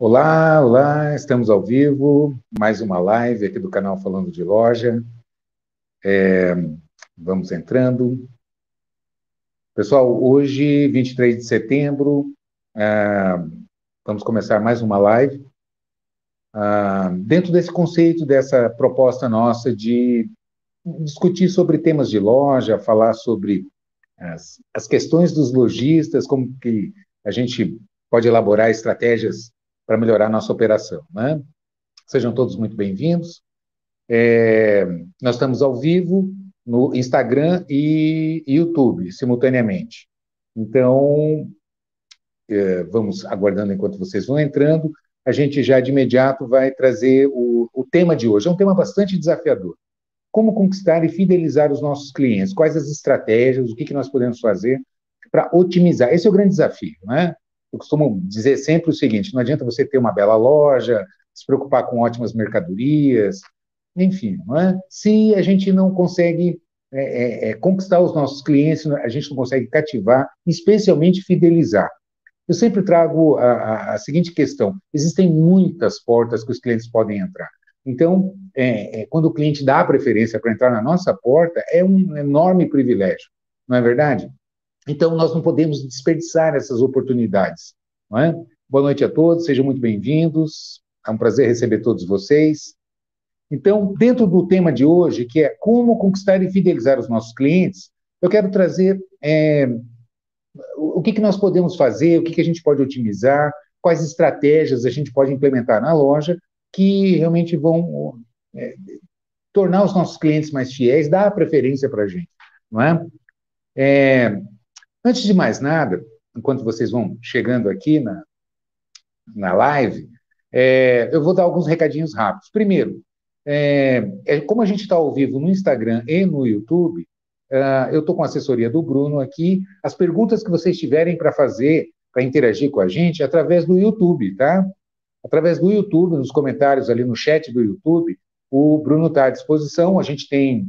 Olá, olá, estamos ao vivo, mais uma live aqui do canal Falando de Loja. É, vamos entrando. Pessoal, hoje, 23 de setembro, é, vamos começar mais uma live. Ah, dentro desse conceito, dessa proposta nossa de discutir sobre temas de loja, falar sobre as, as questões dos lojistas, como que a gente pode elaborar estratégias para melhorar nossa operação. Né? Sejam todos muito bem-vindos. É, nós estamos ao vivo no Instagram e YouTube, simultaneamente. Então, é, vamos aguardando enquanto vocês vão entrando. A gente já de imediato vai trazer o, o tema de hoje. É um tema bastante desafiador. Como conquistar e fidelizar os nossos clientes? Quais as estratégias? O que, que nós podemos fazer para otimizar? Esse é o grande desafio, né? Eu costumo dizer sempre o seguinte: não adianta você ter uma bela loja, se preocupar com ótimas mercadorias, enfim, não é? se a gente não consegue é, é, é, conquistar os nossos clientes, a gente não consegue cativar, especialmente fidelizar. Eu sempre trago a, a, a seguinte questão: existem muitas portas que os clientes podem entrar. Então, é, é, quando o cliente dá a preferência para entrar na nossa porta, é um enorme privilégio, não é verdade? Então, nós não podemos desperdiçar essas oportunidades. Não é? Boa noite a todos, sejam muito bem-vindos. É um prazer receber todos vocês. Então, dentro do tema de hoje, que é como conquistar e fidelizar os nossos clientes, eu quero trazer é, o que, que nós podemos fazer, o que, que a gente pode otimizar, quais estratégias a gente pode implementar na loja que realmente vão é, tornar os nossos clientes mais fiéis, dar a preferência para a gente, não é? é? Antes de mais nada, enquanto vocês vão chegando aqui na, na live, é, eu vou dar alguns recadinhos rápidos. Primeiro, é, é como a gente está ao vivo no Instagram e no YouTube, uh, eu estou com a assessoria do Bruno aqui. As perguntas que vocês tiverem para fazer, para interagir com a gente, é através do YouTube, tá? Através do YouTube, nos comentários ali no chat do YouTube, o Bruno está à disposição. A gente tem,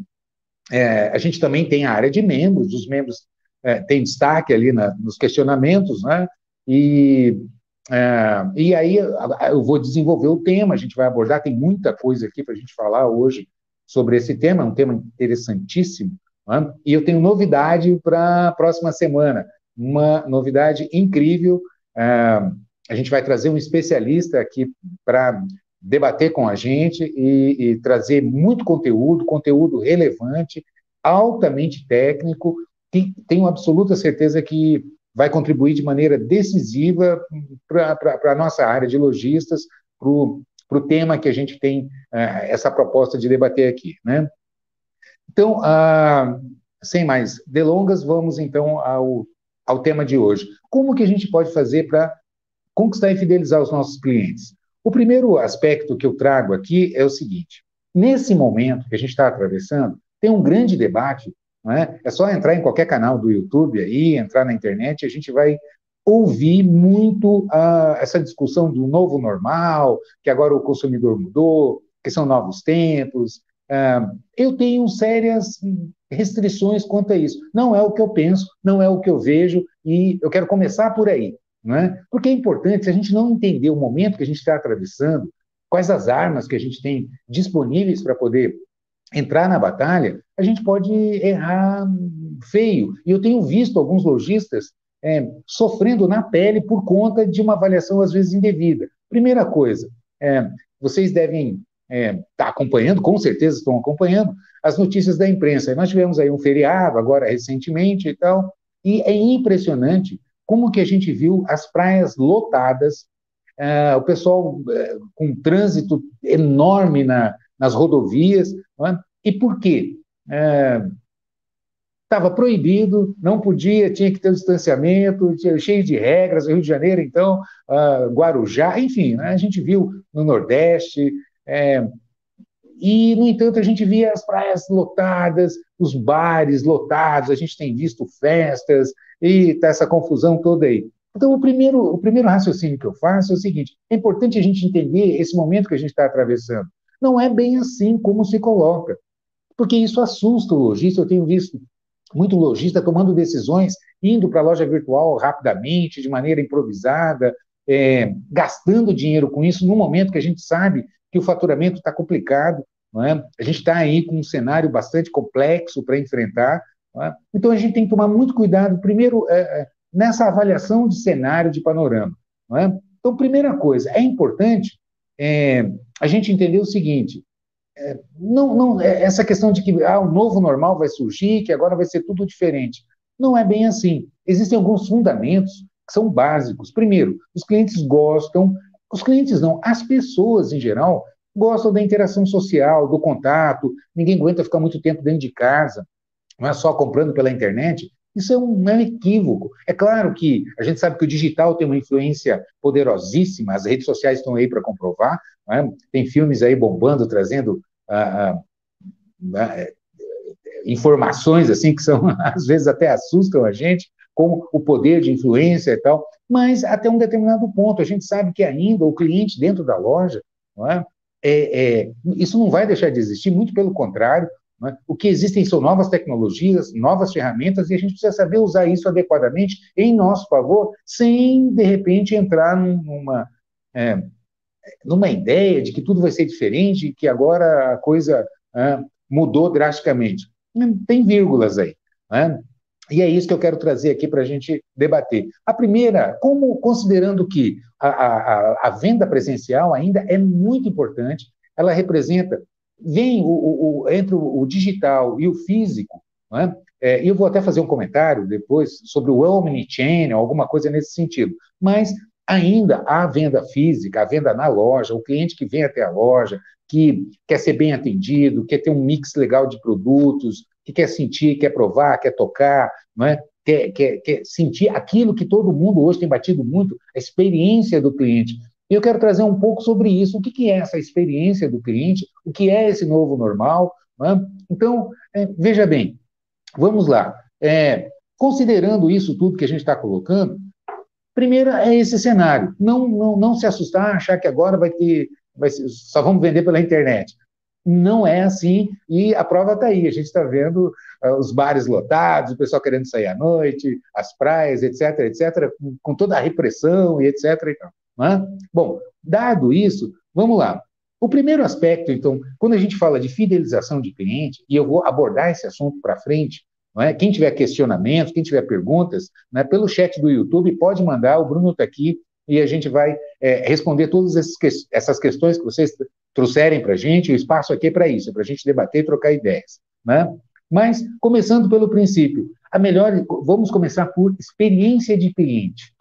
é, a gente também tem a área de membros, os membros é, tem destaque ali na, nos questionamentos, né? E, é, e aí eu vou desenvolver o tema, a gente vai abordar, tem muita coisa aqui para a gente falar hoje sobre esse tema, é um tema interessantíssimo, né? e eu tenho novidade para a próxima semana, uma novidade incrível, é, a gente vai trazer um especialista aqui para debater com a gente e, e trazer muito conteúdo, conteúdo relevante, altamente técnico, tenho absoluta certeza que vai contribuir de maneira decisiva para a nossa área de lojistas, para o tema que a gente tem uh, essa proposta de debater aqui. Né? Então, uh, sem mais delongas, vamos então ao, ao tema de hoje. Como que a gente pode fazer para conquistar e fidelizar os nossos clientes? O primeiro aspecto que eu trago aqui é o seguinte: nesse momento que a gente está atravessando, tem um grande debate é? é só entrar em qualquer canal do YouTube aí, entrar na internet, a gente vai ouvir muito uh, essa discussão do novo normal, que agora o consumidor mudou, que são novos tempos. Uh, eu tenho sérias restrições quanto a isso. Não é o que eu penso, não é o que eu vejo, e eu quero começar por aí. Não é? Porque é importante, se a gente não entender o momento que a gente está atravessando, quais as armas que a gente tem disponíveis para poder entrar na batalha, a gente pode errar feio. E eu tenho visto alguns lojistas é, sofrendo na pele por conta de uma avaliação, às vezes, indevida. Primeira coisa, é, vocês devem estar é, tá acompanhando, com certeza estão acompanhando, as notícias da imprensa. Nós tivemos aí um feriado, agora recentemente e tal, e é impressionante como que a gente viu as praias lotadas, é, o pessoal é, com trânsito enorme na, nas rodovias. É? E por quê? Estava é, proibido, não podia, tinha que ter um distanciamento, cheio de regras. Rio de Janeiro, então, uh, Guarujá, enfim, né? a gente viu no Nordeste. É, e, no entanto, a gente via as praias lotadas, os bares lotados, a gente tem visto festas e tá essa confusão toda aí. Então, o primeiro, o primeiro raciocínio que eu faço é o seguinte: é importante a gente entender esse momento que a gente está atravessando. Não é bem assim como se coloca, porque isso assusta o lojista. Eu tenho visto muito lojista tomando decisões, indo para a loja virtual rapidamente, de maneira improvisada, é, gastando dinheiro com isso no momento que a gente sabe que o faturamento está complicado, é? a gente está aí com um cenário bastante complexo para enfrentar, é? então a gente tem que tomar muito cuidado, primeiro, é, é nessa avaliação de cenário, de panorama. É? Então, primeira coisa, é importante a gente entender o seguinte: não, não, é, essa questão de que ah, o novo normal vai surgir, que agora vai ser tudo diferente. Não é bem assim. Existem alguns fundamentos que são básicos. Primeiro, os clientes gostam, os clientes não, as pessoas em geral gostam da interação social, do contato, ninguém aguenta ficar muito tempo dentro de casa, não é só comprando pela internet. Isso é um, é um, equívoco. É claro que a gente sabe que o digital tem uma influência poderosíssima, as redes sociais estão aí para comprovar, é? tem filmes aí bombando, trazendo ah, ah, informações assim que são às vezes até assustam a gente, com o poder de influência e tal, mas até um determinado ponto a gente sabe que ainda o cliente dentro da loja, não é? É, é, isso não vai deixar de existir, muito pelo contrário, é? O que existem são novas tecnologias, novas ferramentas, e a gente precisa saber usar isso adequadamente em nosso favor, sem, de repente, entrar numa, é, numa ideia de que tudo vai ser diferente, que agora a coisa é, mudou drasticamente. Tem vírgulas aí. Né? E é isso que eu quero trazer aqui para a gente debater. A primeira, como considerando que a, a, a, venda presencial ainda é muito importante, ela representa vem o, o, o, entre o, digital e o físico, né? é, eu vou até fazer um comentário depois sobre o omnichannel, alguma coisa nesse sentido, mas ainda há venda física, a venda na loja, o cliente que vem até a loja, que quer ser bem atendido, quer ter um mix legal de produtos, que quer sentir, quer provar, quer tocar, não é? quer, quer, quer sentir aquilo que todo mundo hoje tem batido muito, a experiência do cliente. E eu quero trazer um pouco sobre isso. O que, que é essa experiência do cliente? O que é esse novo normal? É? Então, é, veja bem, vamos lá. É, considerando isso tudo que a gente está colocando, primeiro é esse cenário. Não, não, não se assustar, achar que agora vai ter, vai ser, só vamos vender pela internet. Não é assim, e a prova está aí. A gente está vendo uh, os bares lotados, o pessoal querendo sair à noite, as praias, etc., etc., com, com toda a repressão e etc. E tal. É? Bom, dado isso, vamos lá. O primeiro aspecto, então, quando a gente fala de fidelização de cliente, e eu vou abordar esse assunto para frente, é? quem tiver questionamentos, quem tiver perguntas, né, pelo chat do YouTube, pode mandar, o Bruno está aqui e a gente vai é, responder todas essas questões que vocês trouxerem para a gente, o espaço aqui é para isso, é para a gente debater e trocar ideias. Né? Mas, começando pelo princípio, a melhor, vamos começar por experiência de cliente.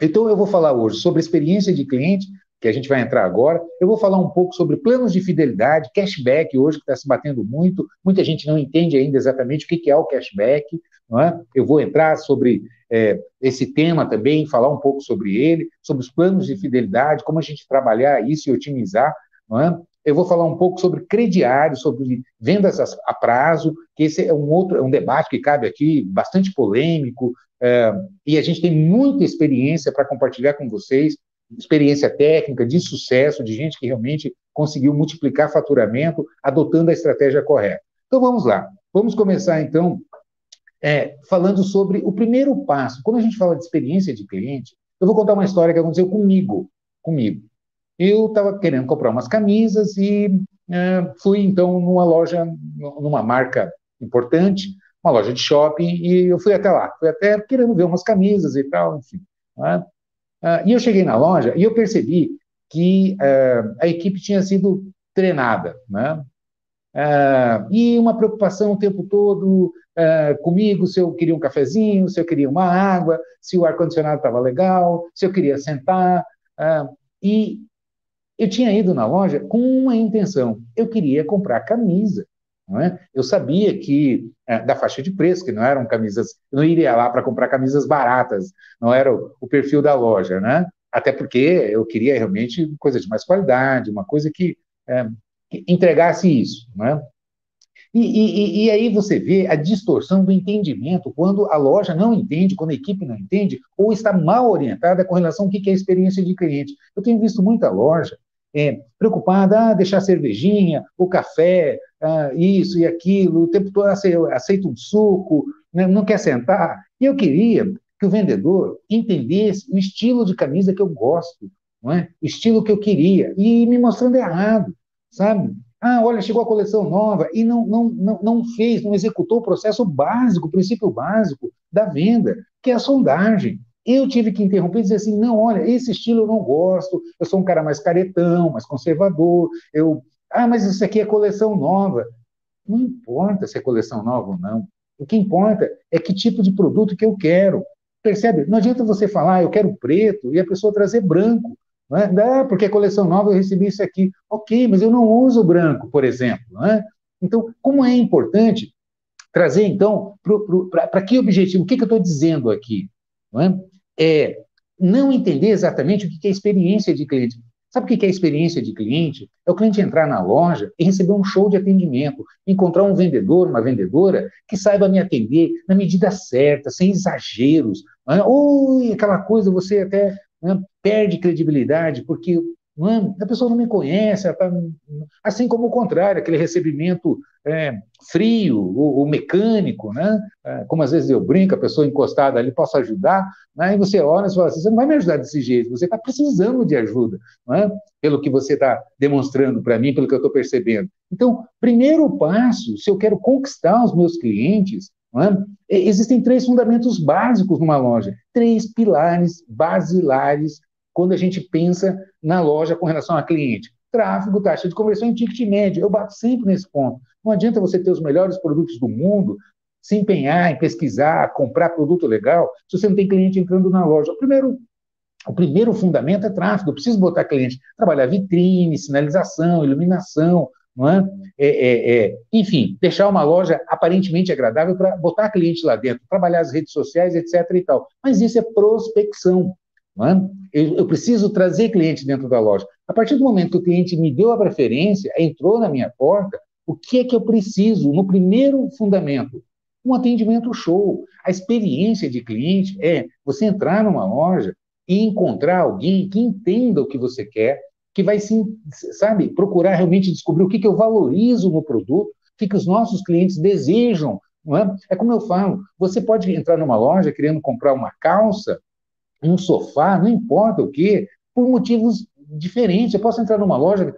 Então, eu vou falar hoje sobre experiência de cliente, que a gente vai entrar agora. Eu vou falar um pouco sobre planos de fidelidade, cashback, hoje que está se batendo muito. Muita gente não entende ainda exatamente o que é o cashback. Não é? Eu vou entrar sobre é, esse tema também, falar um pouco sobre ele, sobre os planos de fidelidade, como a gente trabalhar isso e otimizar. Não é? Eu vou falar um pouco sobre crediário, sobre vendas a prazo, que esse é um outro, é um debate que cabe aqui, bastante polêmico, é, e a gente tem muita experiência para compartilhar com vocês, experiência técnica, de sucesso, de gente que realmente conseguiu multiplicar faturamento adotando a estratégia correta. Então vamos lá. Vamos começar então é, falando sobre o primeiro passo. Quando a gente fala de experiência de cliente, eu vou contar uma história que aconteceu comigo. Comigo. Eu estava querendo comprar umas camisas e é, fui então numa loja, numa marca importante, uma loja de shopping, e eu fui até lá, fui até querendo ver umas camisas e tal, enfim. Né? e eu cheguei na loja e eu percebi que uh, a equipe tinha sido treinada, né? Uh, e uma preocupação o tempo todo uh, comigo, se eu queria um cafezinho, se eu queria uma água, se o ar-condicionado estava legal, se eu queria sentar. e eu tinha ido na loja com uma intenção, eu queria comprar camisa. É? Eu sabia que, é, da faixa de preço, que não eram camisas, eu não iria lá para comprar camisas baratas, não era o, o, perfil da loja, né? Até porque eu queria realmente coisa de mais qualidade, uma coisa que, é, que entregasse isso, né? E, e, e, aí você vê a distorção do entendimento quando a loja não entende, quando a equipe não entende, ou está mal orientada com relação ao que é a experiência de cliente. Eu tenho visto muita loja é, preocupada, ah, deixar cervejinha, o café, ah, isso e aquilo, o tempo todo aceita um suco, né, não quer sentar. E eu queria que o vendedor entendesse o estilo de camisa que eu gosto, não é? o estilo que eu queria, e me mostrando errado, sabe? Ah, olha, chegou a coleção nova e não, não, não, não fez, não executou o processo básico, o princípio básico da venda, que é a sondagem. Eu tive que interromper e dizer assim: não, olha, esse estilo eu não gosto, eu sou um cara mais caretão, mais conservador, eu. Ah, mas isso aqui é coleção nova. Não importa se é coleção nova ou não. O que importa é que tipo de produto que eu quero. Percebe? Não adianta você falar, eu quero preto, e a pessoa trazer branco. Não é? Ah, porque é coleção nova, eu recebi isso aqui. Ok, mas eu não uso branco, por exemplo. Não é? Então, como é importante trazer, então, para que objetivo? O que, que eu estou dizendo aqui? Não é? É não entender exatamente o que é experiência de cliente. Sabe o que é experiência de cliente? É o cliente entrar na loja e receber um show de atendimento, encontrar um vendedor, uma vendedora que saiba me atender na medida certa, sem exageros. Né? Ou aquela coisa, você até né, perde credibilidade, porque a pessoa não me conhece, tá, assim como o contrário, aquele recebimento é, frio, ou, mecânico, né? É, como às vezes eu brinco, a pessoa encostada ali, posso ajudar, né? e você olha e fala assim, você não vai me ajudar desse jeito, você está precisando de ajuda, é? pelo que você está demonstrando para mim, pelo que eu estou percebendo. Então, primeiro passo, se eu quero conquistar os meus clientes, é? existem três fundamentos básicos numa loja, três pilares basilares quando a gente pensa na loja com relação a cliente. Tráfego, taxa de conversão e ticket médio. Eu bato sempre nesse ponto. Não adianta você ter os melhores produtos do mundo, se empenhar em pesquisar, comprar produto legal, se você não tem cliente entrando na loja. O primeiro, o primeiro fundamento é tráfego. Eu preciso botar cliente, trabalhar vitrine, sinalização, iluminação, é? É, é, é? enfim, deixar uma loja aparentemente agradável para botar cliente lá dentro, trabalhar as redes sociais, etc. e tal. Mas isso é prospecção. É? Eu, eu, preciso trazer cliente dentro da loja. A partir do momento que o cliente me deu a preferência, entrou na minha porta, o que é que eu preciso? No primeiro fundamento, um atendimento show. A experiência de cliente é você entrar numa loja e encontrar alguém que entenda o que você quer, que vai, sabe, procurar realmente descobrir o que, que eu valorizo no produto, o que, que os nossos clientes desejam. Não é? é como eu falo, você pode entrar numa loja querendo comprar uma calça um sofá, não importa o quê, por motivos diferentes. Eu posso entrar numa loja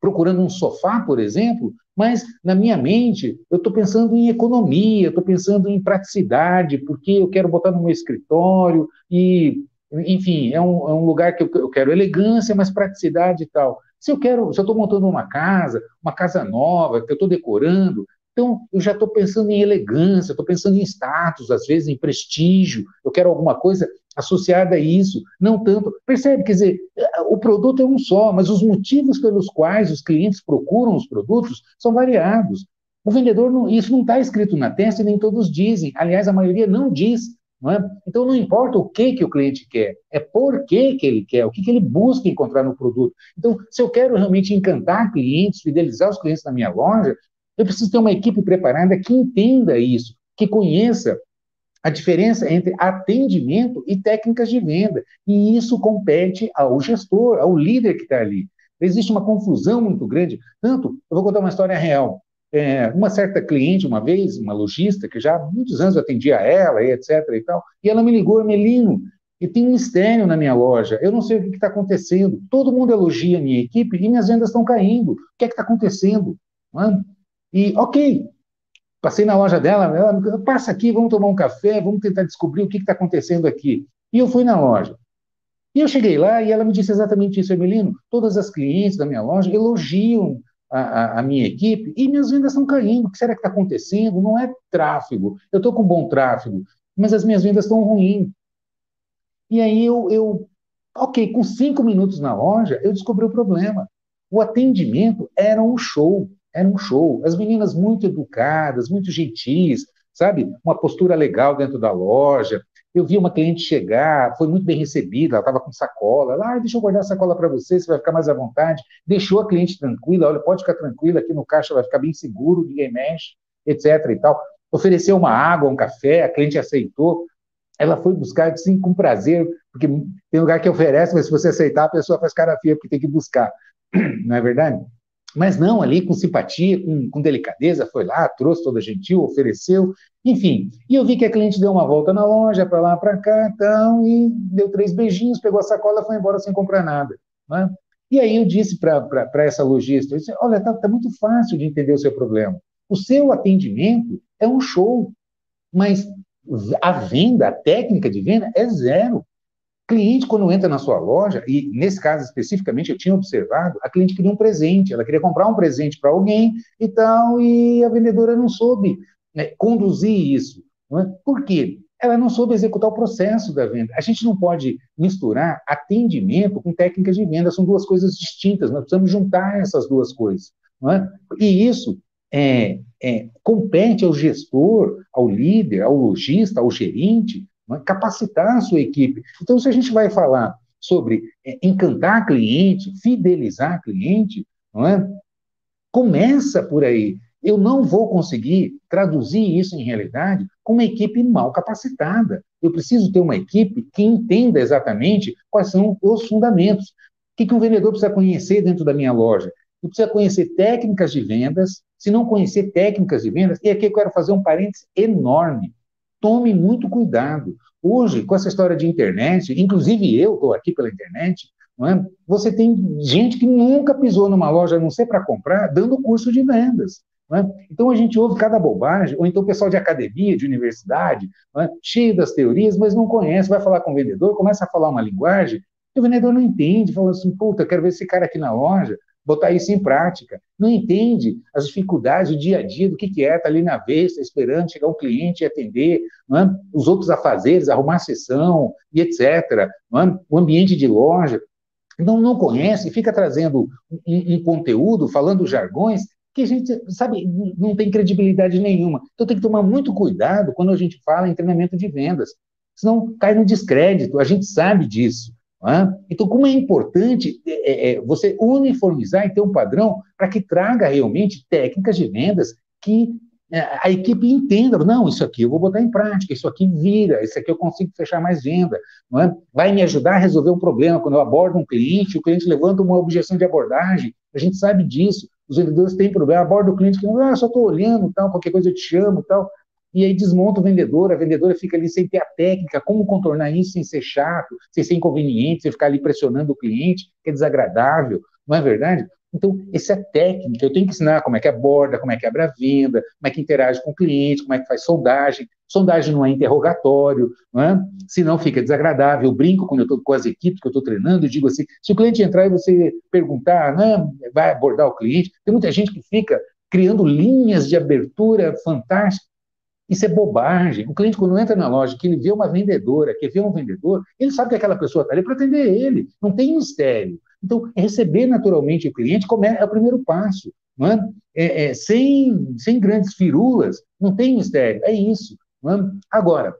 procurando um sofá, por exemplo, mas na minha mente eu estou pensando em economia, estou pensando em praticidade, porque eu quero botar no meu escritório e, enfim, é um, é um lugar que eu, eu, quero elegância, mas praticidade e tal. Se eu quero, se eu estou montando uma casa, uma casa nova, que eu estou decorando, então, eu já estou pensando em elegância, estou pensando em status, às vezes em prestígio, eu quero alguma coisa associada a isso, não tanto. Percebe? Quer dizer, o produto é um só, mas os motivos pelos quais os clientes procuram os produtos são variados. O vendedor, não, isso não está escrito na testa e nem todos dizem. Aliás, a maioria não diz. Não é? Então, não importa o que, que o cliente quer, é por que, que ele quer, o que, que ele busca encontrar no produto. Então, se eu quero realmente encantar clientes, fidelizar os clientes na minha loja, eu preciso ter uma equipe preparada que entenda isso, que conheça a diferença entre atendimento e técnicas de venda. E isso compete ao gestor, ao líder que está ali. Existe uma confusão muito grande. Tanto, eu vou contar uma história real. É, uma certa cliente, uma vez, uma lojista, que já há muitos anos eu atendia ela, e etc. e tal, e ela me ligou, Melino, e tem um mistério na minha loja, eu não sei o que está acontecendo. Todo mundo elogia a minha equipe e minhas vendas estão caindo. O que é que está acontecendo? É? E, ok, Passei na loja dela, ela, passa aqui, vamos tomar um café, vamos tentar descobrir o que está acontecendo aqui. E eu fui na loja. E eu cheguei lá e ela me disse exatamente isso, Emelino. Todas as clientes da minha loja elogiam a, a, a minha equipe e minhas vendas estão caindo. O que será que está acontecendo? Não é tráfego. Eu estou com bom tráfego, mas as minhas vendas estão ruins. E aí eu, eu, ok, com cinco minutos na loja, eu descobri o problema. O atendimento era um show. Era um show. As meninas muito educadas, muito gentis, sabe? Uma postura legal dentro da loja. Eu vi uma cliente chegar, foi muito bem recebida, ela estava com sacola. Ela, ah, deixa eu guardar a sacola para você, você vai ficar mais à vontade. Deixou a cliente tranquila, olha, pode ficar tranquila, aqui no caixa vai ficar bem seguro, ninguém mexe, etc. e tal. Ofereceu uma água, um café, a cliente aceitou. Ela foi buscar, sim, com prazer, porque tem lugar que oferece, mas se você aceitar, a pessoa faz cara feia, porque tem que buscar. Não é verdade? Mas não, ali com simpatia, com, com, delicadeza, foi lá, trouxe toda gentil, ofereceu, enfim. E eu vi que a cliente deu uma volta na loja, para lá, para cá, então, e deu três beijinhos, pegou a sacola e foi embora sem comprar nada. Né? E aí eu disse para essa lojista, olha, está tá muito fácil de entender o seu problema. O seu atendimento é um show, mas a venda, a técnica de venda é zero. Cliente, quando entra na sua loja, e nesse caso especificamente eu tinha observado, a cliente queria um presente, ela queria comprar um presente para alguém e tal, e a vendedora não soube né, conduzir isso. É? Por quê? Ela não soube executar o processo da venda. A gente não pode misturar atendimento com técnicas de venda, são duas coisas distintas, nós precisamos juntar essas duas coisas. É? E isso é, é, compete ao gestor, ao líder, ao lojista, ao gerente, é? capacitar a sua equipe. Então, se a gente vai falar sobre é, encantar cliente, fidelizar cliente, não é? começa por aí. Eu não vou conseguir traduzir isso em realidade com uma equipe mal capacitada. Eu preciso ter uma equipe que entenda exatamente quais são os fundamentos. O que, que um vendedor precisa conhecer dentro da minha loja? Ele precisa conhecer técnicas de vendas. Se não conhecer técnicas de vendas, e aqui eu quero fazer um parênteses enorme. Tome muito cuidado. Hoje, com essa história de internet, inclusive eu estou aqui pela internet, é? você tem gente que nunca pisou numa loja, a não ser para comprar, dando curso de vendas. É? Então a gente ouve cada bobagem, ou então o pessoal de academia, de universidade, é? cheio das teorias, mas não conhece, vai falar com o vendedor, começa a falar uma linguagem, e o vendedor não entende, fala assim, puta, quero ver esse cara aqui na loja, botar isso em prática. Não entende as dificuldades do dia a dia, do que, que é, está ali na vez, tá esperando chegar um cliente e atender, é? os outros afazeres, arrumar a sessão e etc. É? O ambiente de loja. Então, não conhece, fica trazendo um, um conteúdo, falando jargões, que a gente, sabe, não tem credibilidade nenhuma. Então, tem que tomar muito cuidado quando a gente fala em treinamento de vendas, senão cai no descrédito, a gente sabe disso. Então, como é importante é, é, você uniformizar e ter um padrão para que traga realmente técnicas de vendas que é, a equipe entenda, não, isso aqui eu vou botar em prática, isso aqui vira, isso aqui eu consigo fechar mais venda, é? vai me ajudar a resolver um problema. Quando eu abordo um cliente, o cliente levanta uma objeção de abordagem, a gente sabe disso, os vendedores têm problema, aborda o cliente que, ah, só estou olhando, tal, qualquer coisa eu te chamo, tal, e aí desmonta o vendedor, a vendedora fica ali sem ter a técnica, como contornar isso sem ser chato, sem ser inconveniente, sem ficar ali pressionando o cliente, que é desagradável, não é verdade? Então, essa é técnica, eu tenho que ensinar como é que aborda, como é que abre a venda, como é que interage com o cliente, como é que faz sondagem. Sondagem não é interrogatório, não é? senão fica desagradável. Eu brinco quando eu estou com as equipes que eu estou treinando, e digo assim, se o cliente entrar e você perguntar, não, vai abordar o cliente, tem muita gente que fica criando linhas de abertura fantásticas, isso é bobagem. O cliente, quando entra na loja, que ele vê uma vendedora, que vê um vendedor, ele sabe que aquela pessoa está ali para atender ele. Não tem mistério. Então, receber naturalmente o cliente é o primeiro passo. É? É, é, sem, sem grandes firulas, não tem mistério. É isso. É? Agora,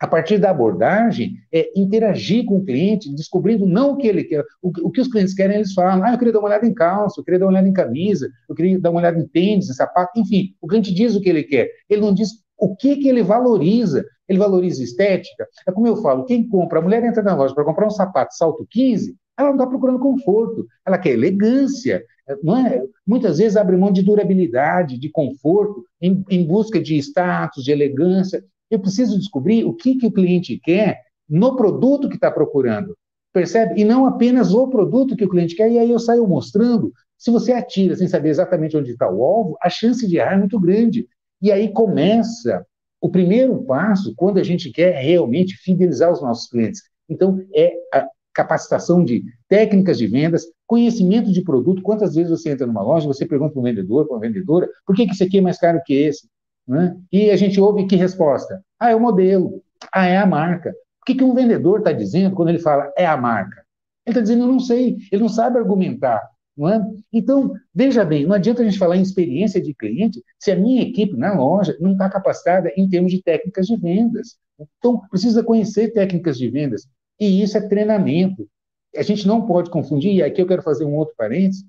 a partir da abordagem, é interagir com o cliente, descobrindo não o que ele quer, o, o, que os clientes querem, eles falam. Ah, eu queria dar uma olhada em calça, eu queria dar uma olhada em camisa, eu queria dar uma olhada em tênis, em sapato, enfim. O cliente diz o que ele quer. Ele não diz o que, que ele valoriza? Ele valoriza estética? É como eu falo, quem compra, a mulher entra na loja para comprar um sapato salto 15, ela não está procurando conforto, ela quer elegância, não é? Muitas vezes abre mão de durabilidade, de conforto, em, em busca de status, de elegância. Eu preciso descobrir o que, que o cliente quer no produto que está procurando, percebe? E não apenas o produto que o cliente quer, e aí eu saio mostrando. Se você atira sem saber exatamente onde está o alvo, a chance de errar é muito grande. E aí começa o primeiro passo, quando a gente quer realmente fidelizar os nossos clientes. Então, é a capacitação de técnicas de vendas, conhecimento de produto. Quantas vezes você entra numa loja, você pergunta para um vendedor, para uma vendedora, por que, esse aqui é mais caro que esse? Né? E a gente ouve que resposta? Ah, é o modelo. Ah, é a marca. O que, que um vendedor está dizendo quando ele fala é a marca? Ele está dizendo, eu não sei, ele não sabe argumentar. É? Então, veja bem, não adianta a gente falar em experiência de cliente se a minha equipe na loja não está capacitada em termos de técnicas de vendas. Então, precisa conhecer técnicas de vendas. E isso é treinamento. A gente não pode confundir, e aqui eu quero fazer um outro parênteses: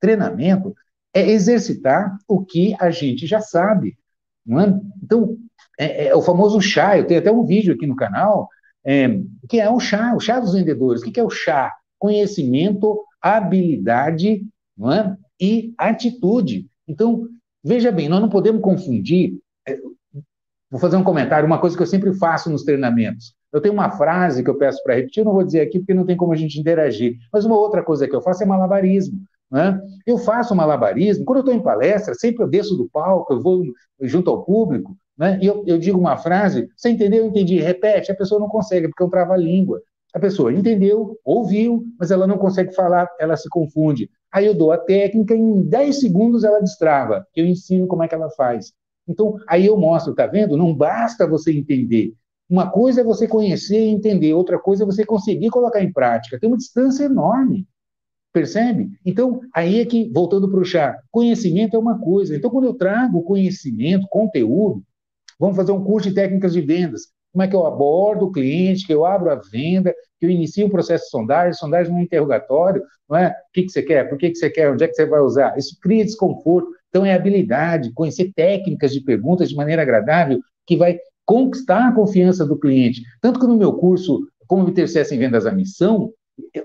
treinamento é exercitar o que a gente já sabe. É? Então, é, é o famoso chá, eu tenho até um vídeo aqui no canal, é, que é o chá, o chá dos vendedores. O que é o chá? Conhecimento habilidade é? e atitude. Então, veja bem, nós não podemos confundir. É, vou fazer um comentário, uma coisa que eu sempre faço nos treinamentos. Eu tenho uma frase que eu peço para repetir, eu não vou dizer aqui porque não tem como a gente interagir, mas uma outra coisa que eu faço é malabarismo. Né? Eu faço malabarismo, quando eu estou em palestra, sempre eu desço do palco, eu vou junto ao público, né? e eu, eu digo uma frase, você entendeu? Eu entendi, repete, a pessoa não consegue, porque eu travo a língua. A pessoa entendeu, ouviu, mas ela não consegue falar, ela se confunde. Aí eu dou a técnica, em 10 segundos ela destrava. Eu ensino como é que ela faz. Então, aí eu mostro, tá vendo? Não basta você entender. Uma coisa é você conhecer e entender, outra coisa é você conseguir colocar em prática. Tem uma distância enorme. Percebe? Então, aí é que, voltando para o chá, conhecimento é uma coisa. Então, quando eu trago conhecimento, conteúdo, vamos fazer um curso de técnicas de vendas como é que eu abordo o cliente, que eu abro a venda, que eu inicio um processo de sondagem, sondagem no interrogatório, não é? O que, que você quer? Por que, que você quer? Onde é que você vai usar? Isso cria desconforto. Então, é habilidade, conhecer técnicas de perguntas de maneira agradável, que vai conquistar a confiança do cliente. Tanto que no meu curso, Como Obter Sucesso em Vendas a Missão,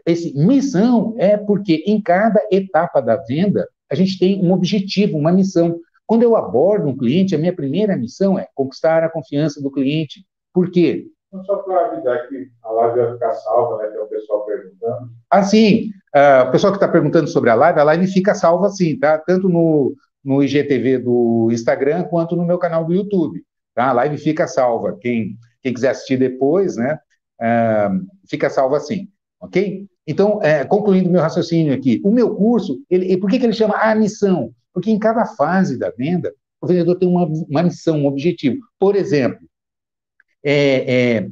esse missão é porque em cada etapa da venda, a gente tem um objetivo, uma missão. Quando eu abordo um cliente, a minha primeira missão é conquistar a confiança do cliente, por quê? Não só para avisar que a live vai ficar salva, né? Tem o pessoal perguntando. Ah, sim. Uh, o pessoal que está perguntando sobre a live, a live fica salva sim, tá? Tanto no, no IGTV do Instagram quanto no meu canal do YouTube. Tá? A live fica salva. Quem, quem quiser assistir depois, né? Uh, fica salva sim. Ok? Então, é, concluindo meu raciocínio aqui, o meu curso, ele, por que, que ele chama a missão? Porque em cada fase da venda, o vendedor tem uma, uma missão, um objetivo. Por exemplo, é, é,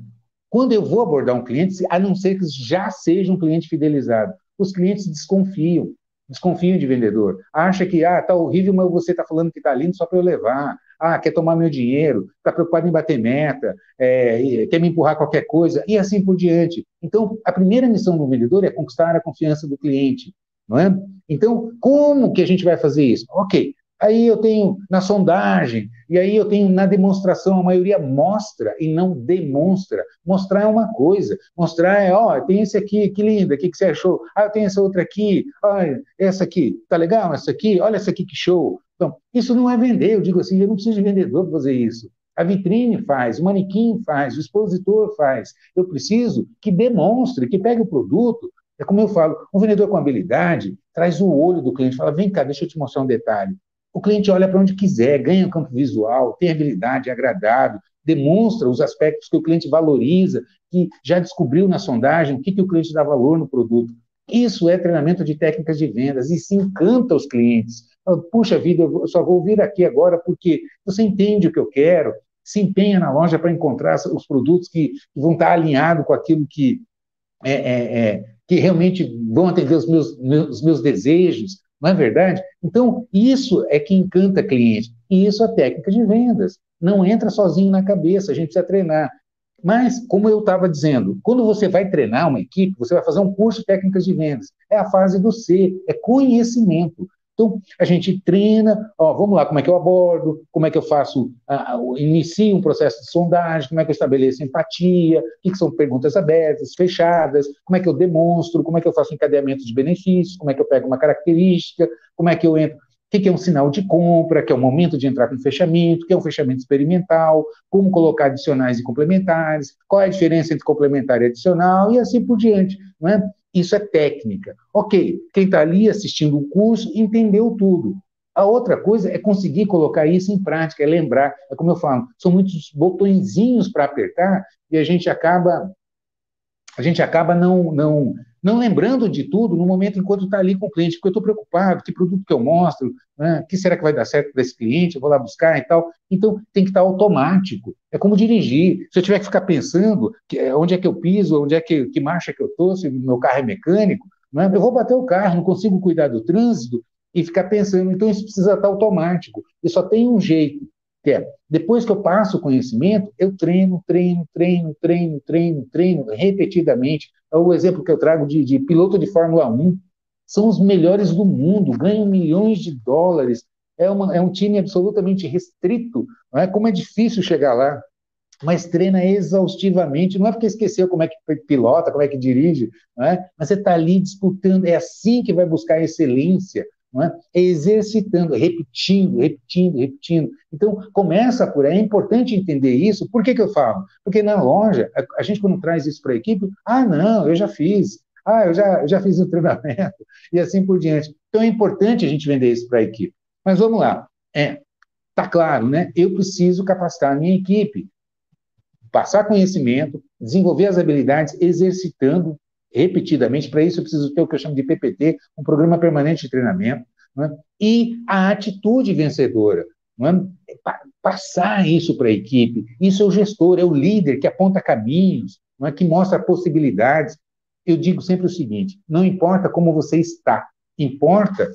quando eu vou abordar um cliente, a não ser que já seja um cliente fidelizado, os clientes desconfiam, desconfiam de vendedor, acha que, ah, tá horrível, mas você está falando que está lindo só para eu levar, ah, quer tomar meu dinheiro, está preocupado em bater meta, é, quer me empurrar qualquer coisa, e assim por diante. Então, a primeira missão do vendedor é conquistar a confiança do cliente, não é? Então, como que a gente vai fazer isso? Ok, Aí eu tenho na sondagem, e aí eu tenho na demonstração, a maioria mostra e não demonstra. Mostrar é uma coisa, mostrar é, ó, oh, tem esse aqui, que linda, o que, que você achou? Ah, eu tenho essa outra aqui, ah, essa aqui, tá legal? Essa aqui, olha essa aqui, que show. Então, isso não é vender, eu digo assim, eu não preciso de vendedor para fazer isso. A vitrine faz, o manequim faz, o expositor faz. Eu preciso que demonstre, que pegue o produto. É como eu falo, um vendedor com habilidade traz o olho do cliente, fala, vem cá, deixa eu te mostrar um detalhe. O cliente olha para onde quiser, ganha campo visual, tem habilidade, é agradável, demonstra os aspectos que o cliente valoriza, que já descobriu na sondagem o que, que o cliente dá valor no produto. Isso é treinamento de técnicas de vendas e se encanta os clientes. Puxa vida, eu só vou vir aqui agora porque você entende o que eu quero, se empenha na loja para encontrar os produtos que, vão estar alinhados com aquilo que, é, é, é, que realmente vão atender os meus, meus, meus desejos, não é verdade? Então, isso é que encanta cliente. E isso é técnica de vendas. Não entra sozinho na cabeça, a gente precisa treinar. Mas, como eu estava dizendo, quando você vai treinar uma equipe, você vai fazer um curso de técnicas de vendas. É a fase do C, é conhecimento. Então, a gente treina, ó, vamos lá, como é que eu abordo, como é que eu faço, uh, inicio um processo de sondagem, como é que eu estabeleço empatia, o que, que, são perguntas abertas, fechadas, como é que eu demonstro, como é que eu faço encadeamento de benefícios, como é que eu pego uma característica, como é que eu entro, o que, que é um sinal de compra, que é o momento de entrar com fechamento, que é um fechamento experimental, como colocar adicionais e complementares, qual é a diferença entre complementar e adicional, e assim por diante. Não é? Isso é técnica. Ok, quem está ali assistindo o curso entendeu tudo. A outra coisa é conseguir colocar isso em prática, é lembrar. É como eu falo, são muitos botõezinhos para apertar e a gente acaba a gente acaba não, não, não lembrando de tudo no momento enquanto está ali com o cliente, porque eu estou preocupado, que produto que eu mostro, né? que será que vai dar certo para esse cliente, eu vou lá buscar e tal. Então, tem que estar tá automático. É como dirigir. Se eu tiver que ficar pensando que, é, onde é que eu piso, onde é que, que marcha que eu estou, se meu carro é mecânico, né? eu vou bater o carro, não consigo cuidar do trânsito e ficar pensando. Então, isso precisa estar tá automático. E só tem um jeito, que é, depois que eu passo o conhecimento, eu treino, treino, treino, treino, treino, treino, repetidamente. É o exemplo que eu trago de, de piloto de Fórmula 1. São os melhores do mundo, ganham milhões de dólares. É, uma, é um time absolutamente restrito. Não é? Como é difícil chegar lá mas treina exaustivamente, não é porque esqueceu como é que pilota, como é que dirige, não é? mas você está ali disputando, é assim que vai buscar excelência, não é? é exercitando, repetindo, repetindo, repetindo. Então, começa por aí, é importante entender isso. Por que, que eu falo? Porque na loja, a, a gente quando traz isso para a equipe, ah, não, eu já fiz, ah, eu já, eu já fiz o treinamento, e assim por diante. Então, é importante a gente vender isso para a equipe. Mas vamos lá, é, tá claro, né? Eu preciso capacitar a minha equipe, passar conhecimento, desenvolver as habilidades, exercitando repetidamente. Para isso, eu preciso ter o que eu chamo de PPT, um programa permanente de treinamento, é? e a atitude vencedora. É? Passar isso para a equipe. Isso é o gestor, é o líder que aponta caminhos, é? que mostra possibilidades. Eu digo sempre o seguinte: não importa como você está, importa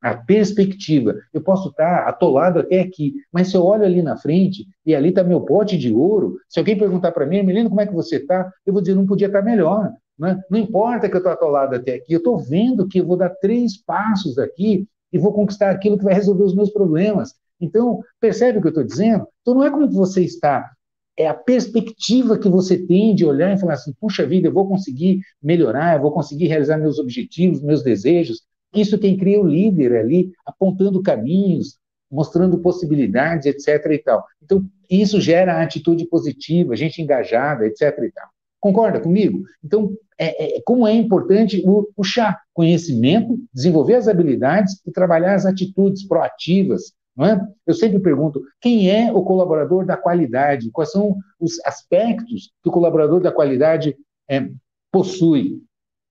a perspectiva. Eu posso estar atolado até aqui, mas se eu olho ali na frente e ali está meu pote de ouro, se alguém perguntar para mim, Melino, como é que você está? Eu vou dizer, não podia estar melhor. Né? Não importa que eu estou atolado até aqui, eu estou vendo que eu vou dar três passos aqui e vou conquistar aquilo que vai resolver os meus problemas. Então, percebe o que eu estou dizendo? Então, não é como você está, é a perspectiva que você tem de olhar e falar assim: puxa vida, eu vou conseguir melhorar, eu vou conseguir realizar meus objetivos, meus desejos. Isso quem cria o líder ali, apontando caminhos, mostrando possibilidades, etc. e tal. Então, isso gera atitude positiva, gente engajada, etc. e tal. Concorda comigo? Então, é, é, como é importante o, puxar conhecimento, desenvolver as habilidades e trabalhar as atitudes proativas. É? Eu sempre pergunto quem é o colaborador da qualidade, quais são os aspectos que o colaborador da qualidade é, possui.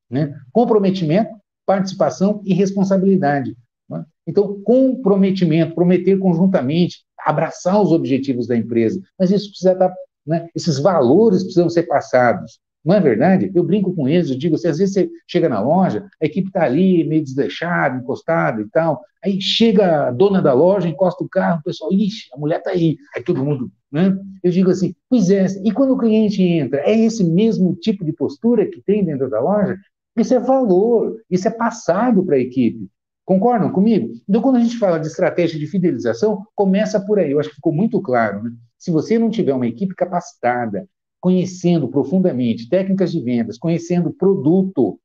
Né? Comprometimento, participação e responsabilidade. É? Então, comprometimento, prometer conjuntamente, abraçar os objetivos da empresa, mas isso precisa estar né? Esses valores precisam ser passados. Não é verdade? Eu brinco com eles, eu digo assim, às vezes você chega na loja, a equipe está ali, meio desleixada, encostada e tal, aí chega a dona da loja, encosta o carro, o pessoal, ixi, a mulher está aí, aí todo mundo, né? Eu digo assim, pois é, e quando o cliente entra, é esse mesmo tipo de postura que tem dentro da loja? Isso é valor, isso é passado para a equipe. Concordam comigo? Então, quando a gente fala de estratégia de fidelização, começa por aí. Eu acho que ficou muito claro. Né? Se você não tiver uma equipe capacitada, conhecendo profundamente técnicas de vendas, conhecendo produto,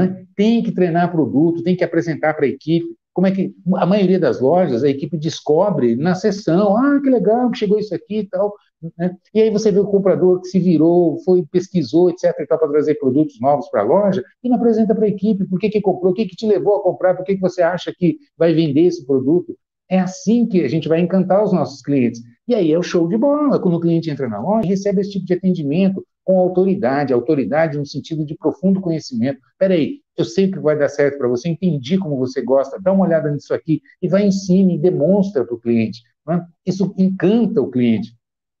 é? tem que treinar produto, tem que apresentar para a equipe. Como é que a maioria das lojas a equipe descobre na sessão, ah, que legal que chegou isso aqui e tal. Né? E aí você vê o comprador que se virou, foi, pesquisou, etc, para trazer produtos novos para a loja e não apresenta para a equipe por que, que comprou, o que, que te levou a comprar, por que, que você acha que vai vender esse produto. É assim que a gente vai encantar os nossos clientes. E aí é o show de bola, quando o cliente entra na loja e recebe esse tipo de atendimento com autoridade, autoridade no sentido de profundo conhecimento. Peraí, eu sei que vai dar certo para você, entendi como você gosta, dá uma olhada nisso aqui, e vai em cima e demonstra para o cliente. Né? Isso encanta o cliente.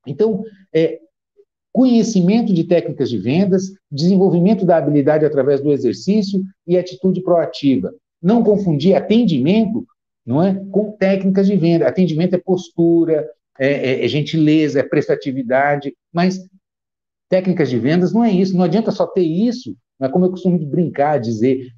Então, é, conhecimento de técnicas de vendas, desenvolvimento da habilidade através do exercício e atitude proativa. Não confundir atendimento não é, com técnicas de venda. Atendimento é postura, é, é, é gentileza, é prestatividade, mas técnicas de vendas não é isso. Não adianta só ter isso. Não é como eu costumo brincar, dizer,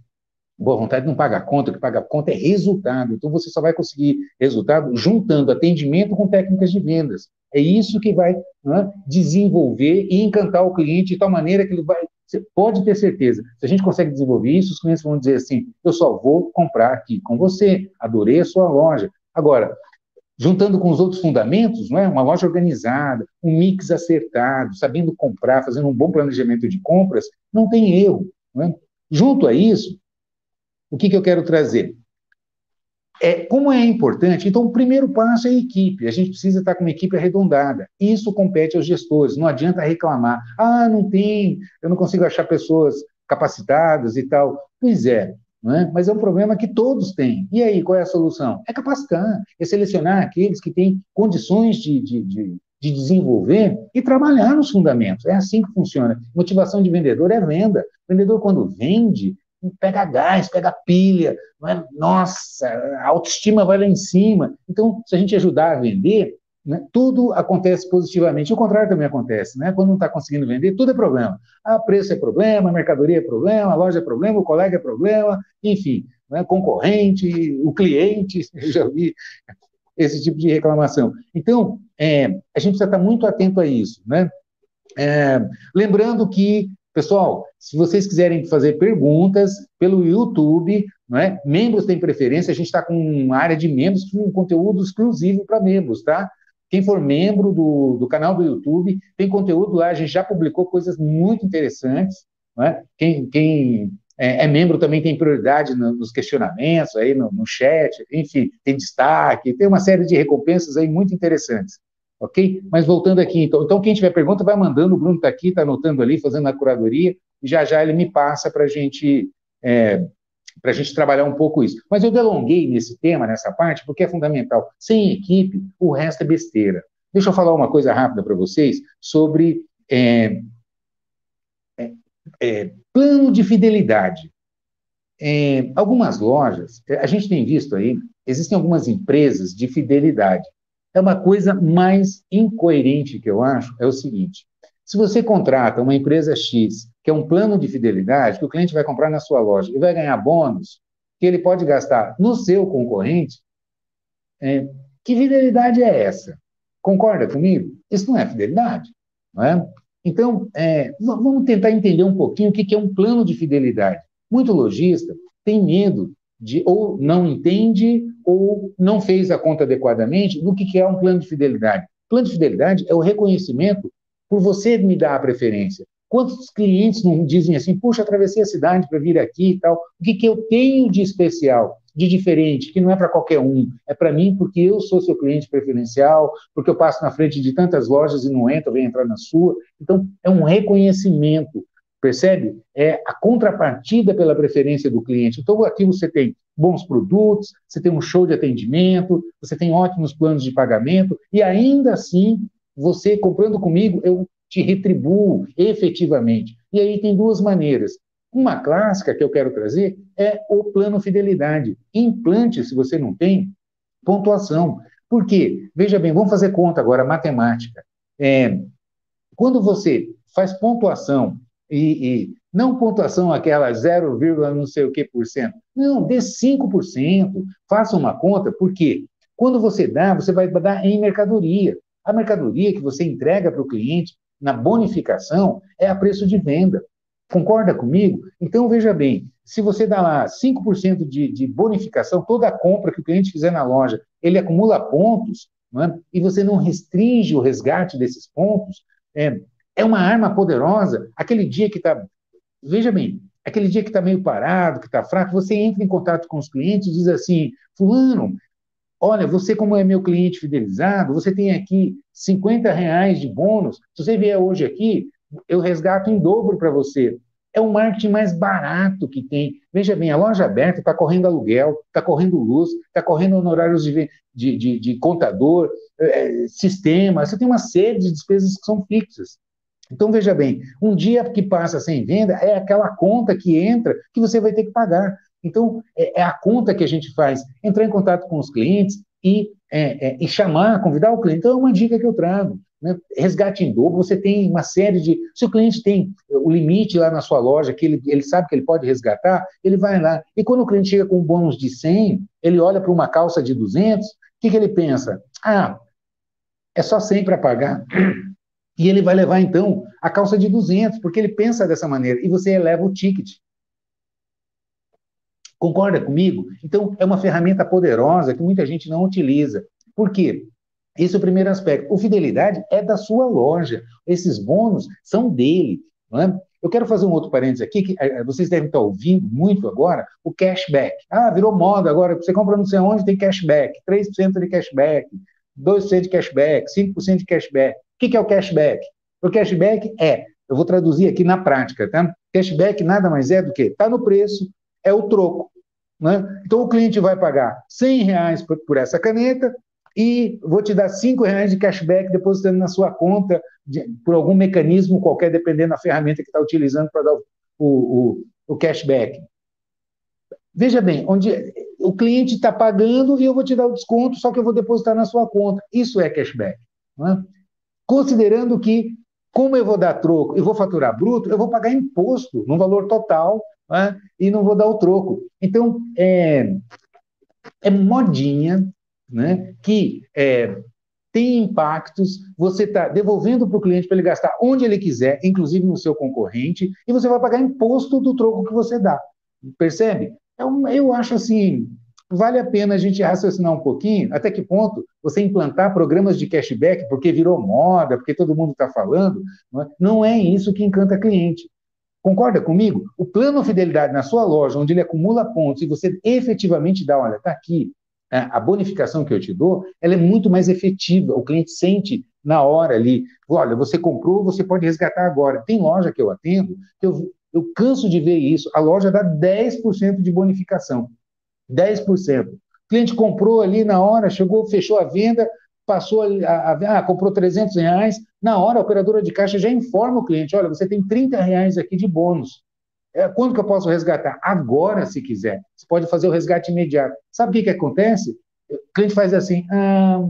boa vontade não paga conta, o que paga conta é resultado. Então você só vai conseguir resultado juntando atendimento com técnicas de vendas. É isso que vai né, desenvolver e encantar o cliente de tal maneira que ele vai. Você pode ter certeza, se a gente consegue desenvolver isso, os clientes vão dizer assim: eu só vou comprar aqui com você, adorei a sua loja. Agora, juntando com os outros fundamentos, não é? uma loja organizada, um mix acertado, sabendo comprar, fazendo um bom planejamento de compras, não tem erro. Não é? Junto a isso, o que, que eu quero trazer? É, como é importante, então o primeiro passo é a equipe, a gente precisa estar com uma equipe arredondada, isso compete aos gestores, não adianta reclamar, ah, não tem, eu não consigo achar pessoas capacitadas e tal. Pois é, é? mas é um problema que todos têm. E aí, qual é a solução? É capacitar, é selecionar aqueles que têm condições de, de, de, de desenvolver e trabalhar nos fundamentos. É assim que funciona. Motivação de vendedor é venda. O vendedor, quando vende, pega gás, pega pilha, é? nossa, a autoestima vai lá em cima. Então, se a gente ajudar a vender, né, tudo acontece positivamente. O contrário também acontece, né? Quando não está conseguindo vender, tudo é problema. A preço é problema, a mercadoria é problema, a loja é problema, o colega é problema, enfim, né, concorrente, o cliente, eu já vi esse tipo de reclamação. Então, é, a gente precisa estar muito atento a isso, né? É, lembrando que Pessoal, se vocês quiserem fazer perguntas pelo YouTube, não é? membros têm preferência, a gente está com uma área de membros com um conteúdo exclusivo para membros, tá? Quem for membro do, do canal do YouTube, tem conteúdo lá, a gente já publicou coisas muito interessantes. É? Quem, quem é, é, membro também tem prioridade no, nos questionamentos, aí no, no, chat, enfim, tem destaque, tem uma série de recompensas aí muito interessantes. Ok? Mas voltando aqui, então, então quem tiver pergunta, vai mandando, o Bruno está aqui, está anotando ali, fazendo a curadoria, e já já ele me passa para gente, é, a gente trabalhar um pouco isso. Mas eu delonguei nesse tema, nessa parte, porque é fundamental. Sem equipe, o resto é besteira. Deixa eu falar uma coisa rápida para vocês sobre é, é, é, plano de fidelidade. É, algumas lojas, a gente tem visto aí, existem algumas empresas de fidelidade. É uma coisa mais incoerente que eu acho, é o seguinte: se você contrata uma empresa X, que é um plano de fidelidade, que o cliente vai comprar na sua loja e vai ganhar bônus, que ele pode gastar no seu concorrente, é, que fidelidade é essa? Concorda comigo? Isso não é fidelidade, não é? Então, é, vamos tentar entender um pouquinho o que é um plano de fidelidade. Muito lojista tem medo de ou não entende ou não fez a conta adequadamente do que é um plano de fidelidade. Plano de fidelidade é o reconhecimento por você me dar a preferência. Quantos clientes não dizem assim, puxa, atravessei a cidade para vir aqui e tal, o que, que eu tenho de especial, de diferente, que não é para qualquer um, é para mim porque eu sou seu cliente preferencial, porque eu passo na frente de tantas lojas e não entro, venho entrar na sua. Então, é um reconhecimento Percebe? É a contrapartida pela preferência do cliente. Então, aqui você tem bons produtos, você tem um show de atendimento, você tem ótimos planos de pagamento, e ainda assim, você comprando comigo, eu te retribuo efetivamente. E aí tem duas maneiras. Uma clássica que eu quero trazer é o plano fidelidade. Implante, se você não tem, pontuação. Por quê? Veja bem, vamos fazer conta agora, matemática. É, quando você faz pontuação e, e não pontuação aquela 0, não sei o que por cento. Não, dê 5%. Faça uma conta, porque quando você dá, você vai dar em mercadoria. A mercadoria que você entrega para o cliente na bonificação é a preço de venda. Concorda comigo? Então, veja bem, se você dá lá 5% de, de bonificação, toda a compra que o cliente fizer na loja, ele acumula pontos, é? e você não restringe o resgate desses pontos, é, é uma arma poderosa. Aquele dia que está. Veja bem, aquele dia que está meio parado, que está fraco, você entra em contato com os clientes e diz assim: Fulano, olha, você, como é meu cliente fidelizado, você tem aqui 50 reais de bônus. Se você vier hoje aqui, eu resgato em dobro para você. É o marketing mais barato que tem. Veja bem, a loja aberta está correndo aluguel, está correndo luz, está correndo honorários de, de, de, de contador, é, sistema. Você tem uma série de despesas que são fixas. Então, veja bem, um dia que passa sem venda é aquela conta que entra que você vai ter que pagar. Então, é, é a conta que a gente faz, entrar em contato com os clientes e, é, é, e chamar, convidar o cliente. Então, é uma dica que eu trago. Né? Resgate em dobro, você tem uma série de. Se o cliente tem o limite lá na sua loja, que ele, ele sabe que ele pode resgatar, ele vai lá. E quando o cliente chega com um bônus de 100, ele olha para uma calça de 200, o que, que ele pensa? Ah, é só 100 para pagar. E ele vai levar, então, a calça de 200, porque ele pensa dessa maneira, e você eleva o ticket. Concorda comigo? Então, é uma ferramenta poderosa que muita gente não utiliza. Por quê? Esse é o primeiro aspecto. O fidelidade é da sua loja. Esses bônus são dele. É? Eu quero fazer um outro parênteses aqui, que eh, vocês devem estar ouvindo muito agora, o cashback. Ah, virou moda agora, você compra não sei onde, tem cashback, 3% de cashback, 2% de cashback, 5% de cashback. O que é o cashback? O cashback é, eu vou traduzir aqui na prática, tá? Cashback nada mais é do que está no preço, é o troco. Né? Então o cliente vai pagar 100 reais por, por essa caneta e vou te dar 5 reais de cashback depositando na sua conta de, por algum mecanismo qualquer, dependendo da ferramenta que está utilizando para dar o, o, o, cashback. Veja bem, onde o cliente está pagando e eu vou te dar o desconto, só que eu vou depositar na sua conta. Isso é cashback. Né? Considerando que, como eu vou dar troco e vou faturar bruto, eu vou pagar imposto no valor total né, e não vou dar o troco. Então, é, é modinha né, que é, tem impactos, você está devolvendo para o cliente para ele gastar onde ele quiser, inclusive no seu concorrente, e você vai pagar imposto do troco que você dá. Percebe? Eu, eu acho assim, vale a pena a gente raciocinar um pouquinho até que ponto você implantar programas de cashback porque virou moda, porque todo mundo está falando, não é? não é isso que encanta cliente. Concorda comigo? O plano fidelidade na sua loja, onde ele acumula pontos e você efetivamente dá, olha, está aqui, é, a bonificação que eu te dou, ela é muito mais efetiva. O cliente sente na hora ali, olha, você comprou, você pode resgatar agora. Tem loja que eu atendo, que eu, eu canso de ver isso. A loja dá 10% de bonificação. 10%. O cliente comprou ali na hora, chegou, fechou a venda, passou a, a, ah, comprou 300 reais, na hora a operadora de caixa já informa o cliente, olha, você tem 30 reais aqui de bônus. É, quando que eu posso resgatar? Agora, se quiser. Você pode fazer o resgate imediato. Sabe o que, que acontece? O cliente faz assim, ah,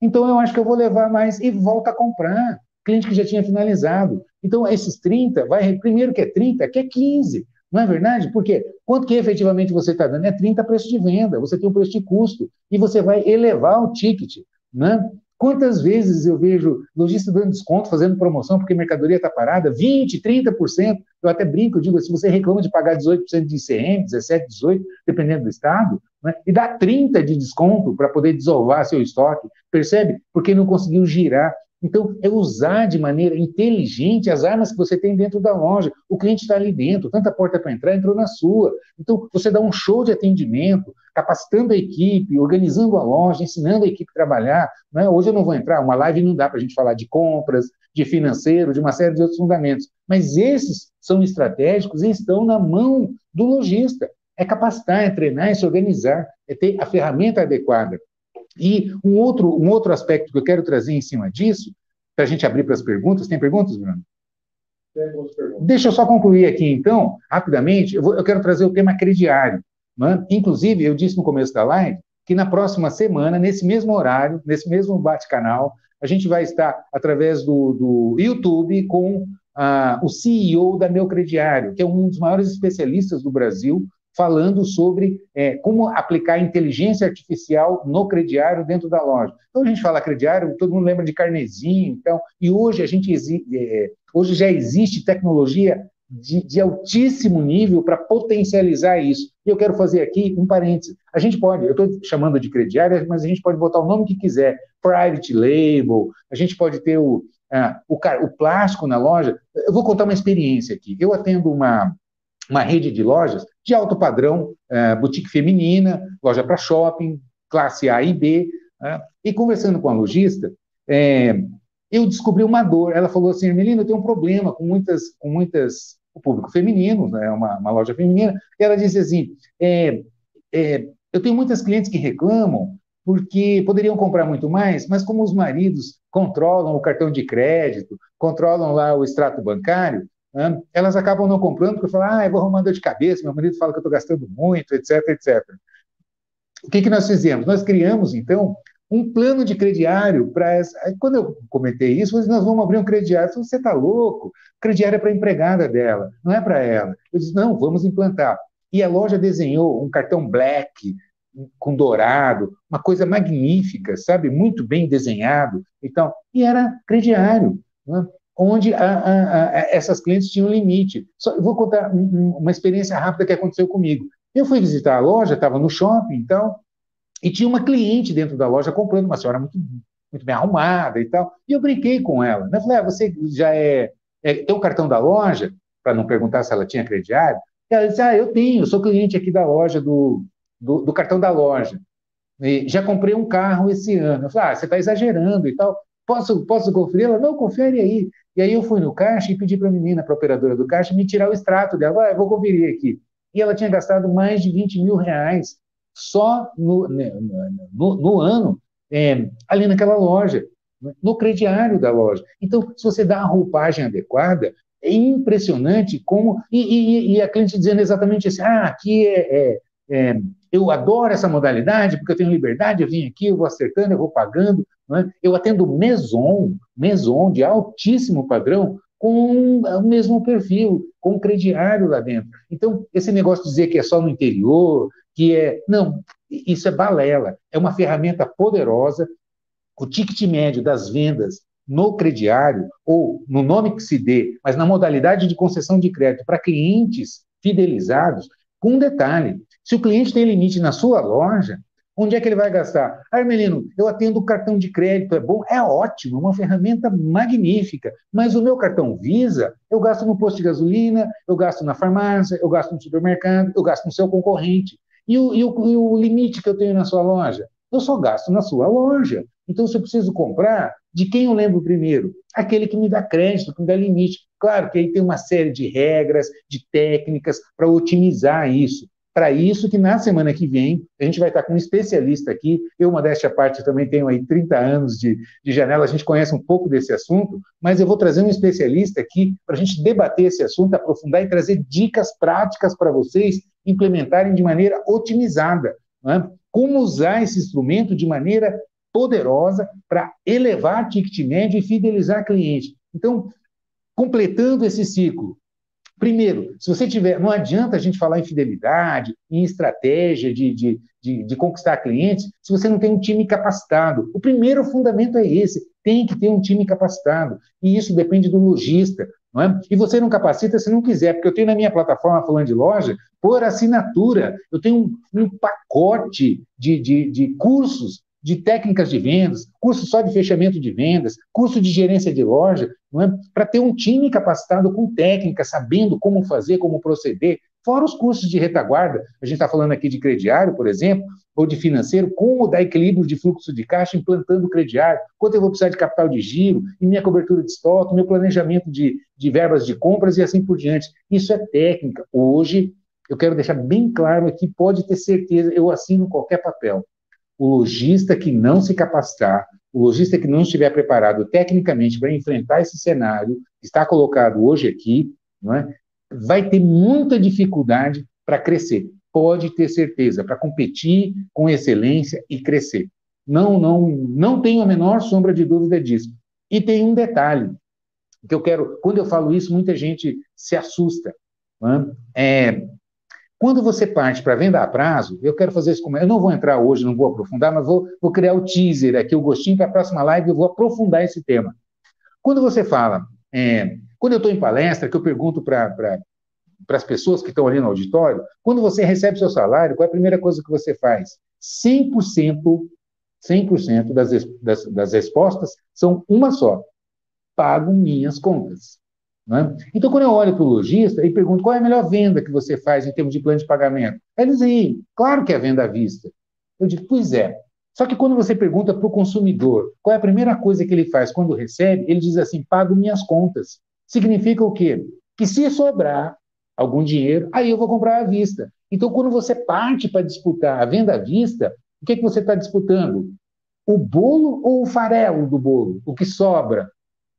então eu acho que eu vou levar mais e volta a comprar. Cliente que já tinha finalizado. Então, esses 30, vai, primeiro que é 30, que é 15. Não é verdade? Porque quanto que efetivamente você está dando? É 30 preço de venda, você tem um preço de custo, e você vai elevar o ticket. Né? Quantas vezes eu vejo lojista dando desconto, fazendo promoção porque a mercadoria está parada, 20%, 30%, eu até brinco, eu digo, se você reclama de pagar 18% de ICM, 17%, 18%, dependendo do estado, né? e dá 30% de desconto para poder desovar seu estoque, percebe? Porque não conseguiu girar. Então, é usar de maneira inteligente as armas que você tem dentro da loja. O cliente está ali dentro, tanta porta para entrar, entrou na sua. Então, você dá um show de atendimento, capacitando a equipe, organizando a loja, ensinando a equipe a trabalhar. Né? Hoje eu não vou entrar, uma live não dá para a gente falar de compras, de financeiro, de uma série de outros fundamentos. Mas esses são estratégicos e estão na mão do lojista. É capacitar, é treinar, é se organizar, é ter a ferramenta adequada. E um outro, um outro aspecto que eu quero trazer em cima disso, para a gente abrir para as perguntas. Tem perguntas, Bruno? Tem perguntas. Deixa eu só concluir aqui, então, rapidamente. Eu, vou, eu quero trazer o tema crediário. Né? Inclusive, eu disse no começo da live que na próxima semana, nesse mesmo horário, nesse mesmo bate-canal, a gente vai estar através do, do YouTube com ah, o CEO da Meu Crediário, que é um dos maiores especialistas do Brasil falando sobre é, como aplicar inteligência artificial no crediário dentro da loja. Então, a gente fala crediário, todo mundo lembra de carnezinho, então, e hoje a gente é, hoje já existe tecnologia de, de altíssimo nível para potencializar isso. E eu quero fazer aqui um parênteses. A gente pode, eu estou chamando de crediário, mas a gente pode botar o nome que quiser, private label, a gente pode ter o, ah, o, o plástico na loja. Eu vou contar uma experiência aqui. Eu atendo uma, uma rede de lojas de alto padrão, é, boutique feminina, loja para shopping, classe A e B. É, e conversando com a lojista, é, eu descobri uma dor. Ela falou assim, Ermelina, eu tenho um problema com muitas, com muitas, o público feminino, é né, uma, uma, loja feminina, e ela disse assim, é, é, eu tenho muitas clientes que reclamam porque poderiam comprar muito mais, mas como os maridos controlam o cartão de crédito, controlam lá o extrato bancário, né? elas acabam não comprando porque falam, ah, eu vou arrumar dor de cabeça, meu marido fala que eu estou gastando muito, etc, etc. O que, que nós fizemos? Nós criamos, então, um plano de crediário para essa. Aí, quando eu comentei isso, eu disse, nós vamos abrir um crediário. Falei, você está louco? Crediário é para a empregada dela, não é para ela. Eu disse, não, vamos implantar. E a loja desenhou um cartão black, com dourado, uma coisa magnífica, sabe? Muito bem desenhado. Então, e era crediário. Né? Onde a, a, a, essas clientes tinham limite. Só, eu vou contar um, uma experiência rápida que aconteceu comigo. Eu fui visitar a loja, estava no shopping, então, e tinha uma cliente dentro da loja comprando, uma senhora muito, muito bem arrumada e tal, e eu brinquei com ela. Né? Eu falei, ah, você já é, é tem o cartão da loja? Para não perguntar se ela tinha crediário. E ela disse, ah, eu tenho, sou cliente aqui da loja, do, do, do cartão da loja. E já comprei um carro esse ano. Eu falei, ah, você está exagerando e tal. Posso, posso conferir? Ela, não, confere aí. E aí eu fui no caixa e pedi para a menina, para a operadora do caixa, me tirar o extrato dela. Ah, eu vou conferir aqui. E ela tinha gastado mais de 20 mil reais só no, né, no, no ano é, ali naquela loja, no crediário da loja. Então, se você dá a roupagem adequada, é impressionante como. E, e, e a cliente dizendo exatamente assim: ah, aqui é, é, é, eu adoro essa modalidade porque eu tenho liberdade, eu vim aqui, eu vou acertando, eu vou pagando. É? Eu atendo Maison, Maison de altíssimo padrão, com o mesmo perfil, com o crediário lá dentro. Então, esse negócio de dizer que é só no interior, que é. Não, isso é balela. É uma ferramenta poderosa. o ticket médio das vendas no crediário, ou no nome que se dê, mas na modalidade de concessão de crédito para clientes fidelizados, com um detalhe: se o cliente tem limite na sua loja, onde é que ele vai gastar? Ah, Armelino, eu atendo o cartão de crédito, é bom? É ótimo, é uma ferramenta magnífica, mas o meu cartão Visa, eu gasto no posto de gasolina, eu gasto na farmácia, eu gasto no supermercado, eu gasto no seu concorrente. E o, e o, e o limite que eu tenho na sua loja? Eu só gasto na sua loja. Então, se eu preciso comprar, de quem eu lembro primeiro? Aquele que me dá crédito, que me dá limite. Claro que aí tem uma série de regras, de técnicas para otimizar isso. Para isso que na semana que vem a gente vai estar com um especialista aqui. Eu, modéstia à parte, também tenho aí 30 anos de, de janela, a gente conhece um pouco desse assunto, mas eu vou trazer um especialista aqui para a gente debater esse assunto, aprofundar e trazer dicas práticas para vocês implementarem de maneira otimizada. É? Como usar esse instrumento de maneira poderosa para elevar ticket médio e fidelizar cliente. Então, completando esse ciclo, Primeiro, se você tiver, não adianta a gente falar em fidelidade, em estratégia de, de, de, de, conquistar clientes, se você não tem um time capacitado. O primeiro fundamento é esse: tem que ter um time capacitado. E isso depende do lojista. Não é? E você não capacita se não quiser, porque eu tenho na minha plataforma falando de loja, por assinatura, eu tenho um, um pacote de, de, de cursos de técnicas de vendas, curso só de fechamento de vendas, curso de gerência de loja, é? para ter um time capacitado com técnica, sabendo como fazer, como proceder, fora os cursos de retaguarda, a gente está falando aqui de crediário, por exemplo, ou de financeiro, como dar equilíbrio de fluxo de caixa implantando crediário, quanto eu vou precisar de capital de giro, e minha cobertura de estoque, meu planejamento de, de verbas de compras e assim por diante. Isso é técnica. Hoje, eu quero deixar bem claro aqui, pode ter certeza, eu assino qualquer papel o lojista que não se capacitar, o lojista que não estiver preparado tecnicamente para enfrentar esse cenário que está colocado hoje aqui, não é, vai ter muita dificuldade para crescer. Pode ter certeza, para competir com excelência e crescer. Não, não, não tenho a menor sombra de dúvida disso. E tem um detalhe que eu quero, quando eu falo isso, muita gente se assusta. É? É, quando você parte para venda a prazo, eu quero fazer isso como. Eu não vou entrar hoje, não vou aprofundar, mas vou, vou criar o teaser aqui, o gostinho para a próxima live, eu vou aprofundar esse tema. Quando você fala, é, quando eu estou em palestra, que eu pergunto para as pessoas que estão ali no auditório, quando você recebe seu salário, qual é a primeira coisa que você faz? 100%, 100% das, das, das respostas são uma só: pago minhas contas. Né? Então, quando eu olho para o lojista e pergunto qual é a melhor venda que você faz em termos de plano de pagamento, ele diz claro que é a venda à vista. Eu digo, pois é. Só que quando você pergunta para o consumidor qual é a primeira coisa que ele faz quando recebe, ele diz assim: pago minhas contas. Significa o quê? Que se sobrar algum dinheiro, aí eu vou comprar à vista. Então, quando você parte para disputar a venda à vista, o que, é que você está disputando? O bolo ou o farelo do bolo? O que sobra?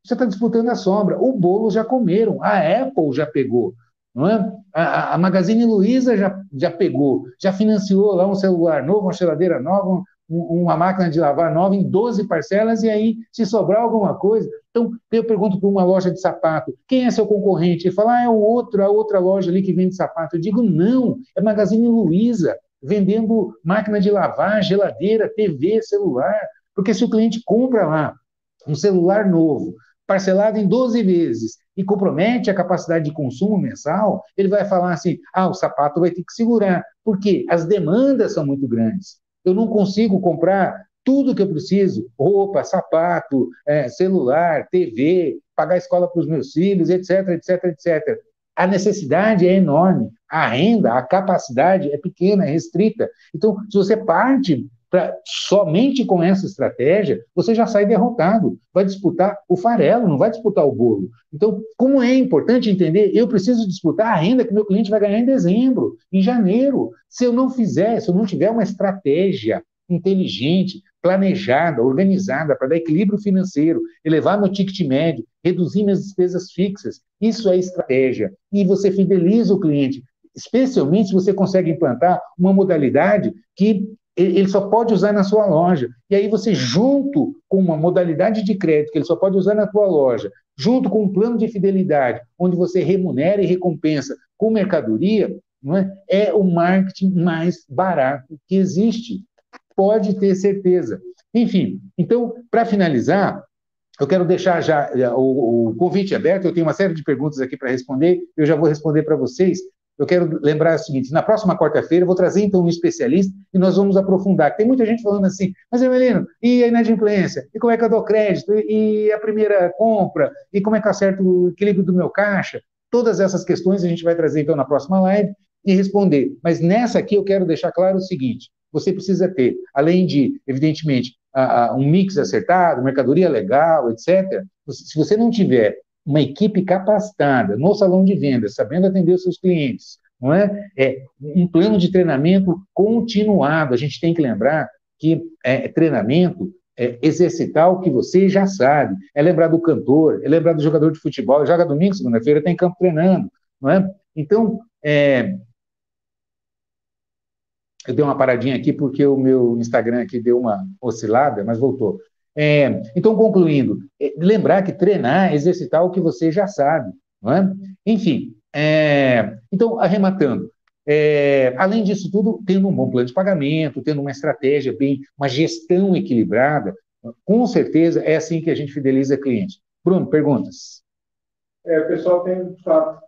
Você está disputando a sombra. O bolo já comeram, a Apple já pegou. Não é? a, a Magazine Luiza já, já pegou, já financiou lá um celular novo, uma geladeira nova, um, uma máquina de lavar nova em 12 parcelas, e aí, se sobrar alguma coisa. Então, eu pergunto para uma loja de sapato: quem é seu concorrente? Ele fala: ah, é o outro, a outra loja ali que vende sapato. Eu digo: não, é Magazine Luiza, vendendo máquina de lavar, geladeira, TV, celular. Porque se o cliente compra lá um celular novo, parcelado em 12 vezes e compromete a capacidade de consumo mensal, ele vai falar assim: ah, o sapato vai ter que segurar, porque as demandas são muito grandes. Eu não consigo comprar tudo que eu preciso: roupa, sapato, é, celular, TV, pagar a escola para os meus filhos, etc, etc, etc. A necessidade é enorme, a renda, a capacidade é pequena, é restrita. Então, se você parte Pra, somente com essa estratégia, você já sai derrotado. Vai disputar o farelo, não vai disputar o bolo. Então, como é importante entender, eu preciso disputar a renda que meu cliente vai ganhar em dezembro, em janeiro. Se eu não fizer, se eu não tiver uma estratégia inteligente, planejada, organizada para dar equilíbrio financeiro, elevar meu ticket médio, reduzir minhas despesas fixas, isso é estratégia. E você fideliza o cliente, especialmente se você consegue implantar uma modalidade que ele só pode usar na sua loja. E aí você, junto com uma modalidade de crédito que ele só pode usar na sua loja, junto com um plano de fidelidade, onde você remunera e recompensa com mercadoria, não é? é o marketing mais barato que existe. Pode ter certeza. Enfim, então, para finalizar, eu quero deixar já eh, o, o, convite aberto. Eu tenho uma série de perguntas aqui para responder. Eu já vou responder para vocês. Eu quero lembrar o seguinte: na próxima quarta-feira, eu vou trazer então um especialista e nós vamos aprofundar. Tem muita gente falando assim, mas Emelino, e a inadimplência? E como é que eu dou crédito? E a primeira compra? E como é que eu acerto o equilíbrio do meu caixa? Todas essas questões a gente vai trazer então na próxima live e responder. Mas nessa aqui eu quero deixar claro o seguinte: você precisa ter, além de, evidentemente, um mix acertado, mercadoria legal, etc. Se você não tiver uma equipe capacitada no salão de vendas, sabendo atender os seus clientes, não é? É um plano de treinamento continuado. A gente tem que lembrar que é, treinamento é exercitar o que você já sabe. É lembrar do cantor, é lembrar do jogador de futebol. Joga domingo, segunda-feira, está em campo treinando, não é? Então, é, eu dei uma paradinha aqui porque o meu Instagram aqui deu uma oscilada, mas voltou. É, então, concluindo, é, lembrar que treinar é exercitar o que você já sabe. Não é? Enfim, é, então, arrematando. É, além disso tudo, tendo um bom plano de pagamento, tendo uma estratégia bem, uma gestão equilibrada, com certeza é assim que a gente fideliza cliente. Bruno, perguntas? É, o pessoal tem, de fato,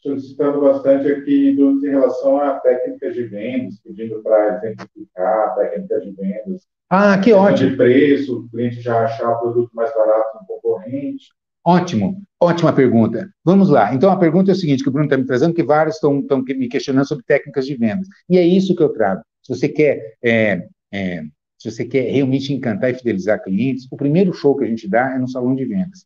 solicitando bastante aqui em relação a técnicas de vendas, pedindo para exemplificar técnicas de vendas. Ah, que ótimo. De preço, o cliente já achar o produto mais barato no concorrente. Ótimo, ótima pergunta. Vamos lá. Então, a pergunta é o seguinte, que o Bruno está me trazendo, que vários estão, estão me questionando sobre técnicas de vendas. E é isso que eu trago. Se você quer, é, é, se você quer realmente encantar e fidelizar clientes, o primeiro show que a gente dá é no salão de vendas.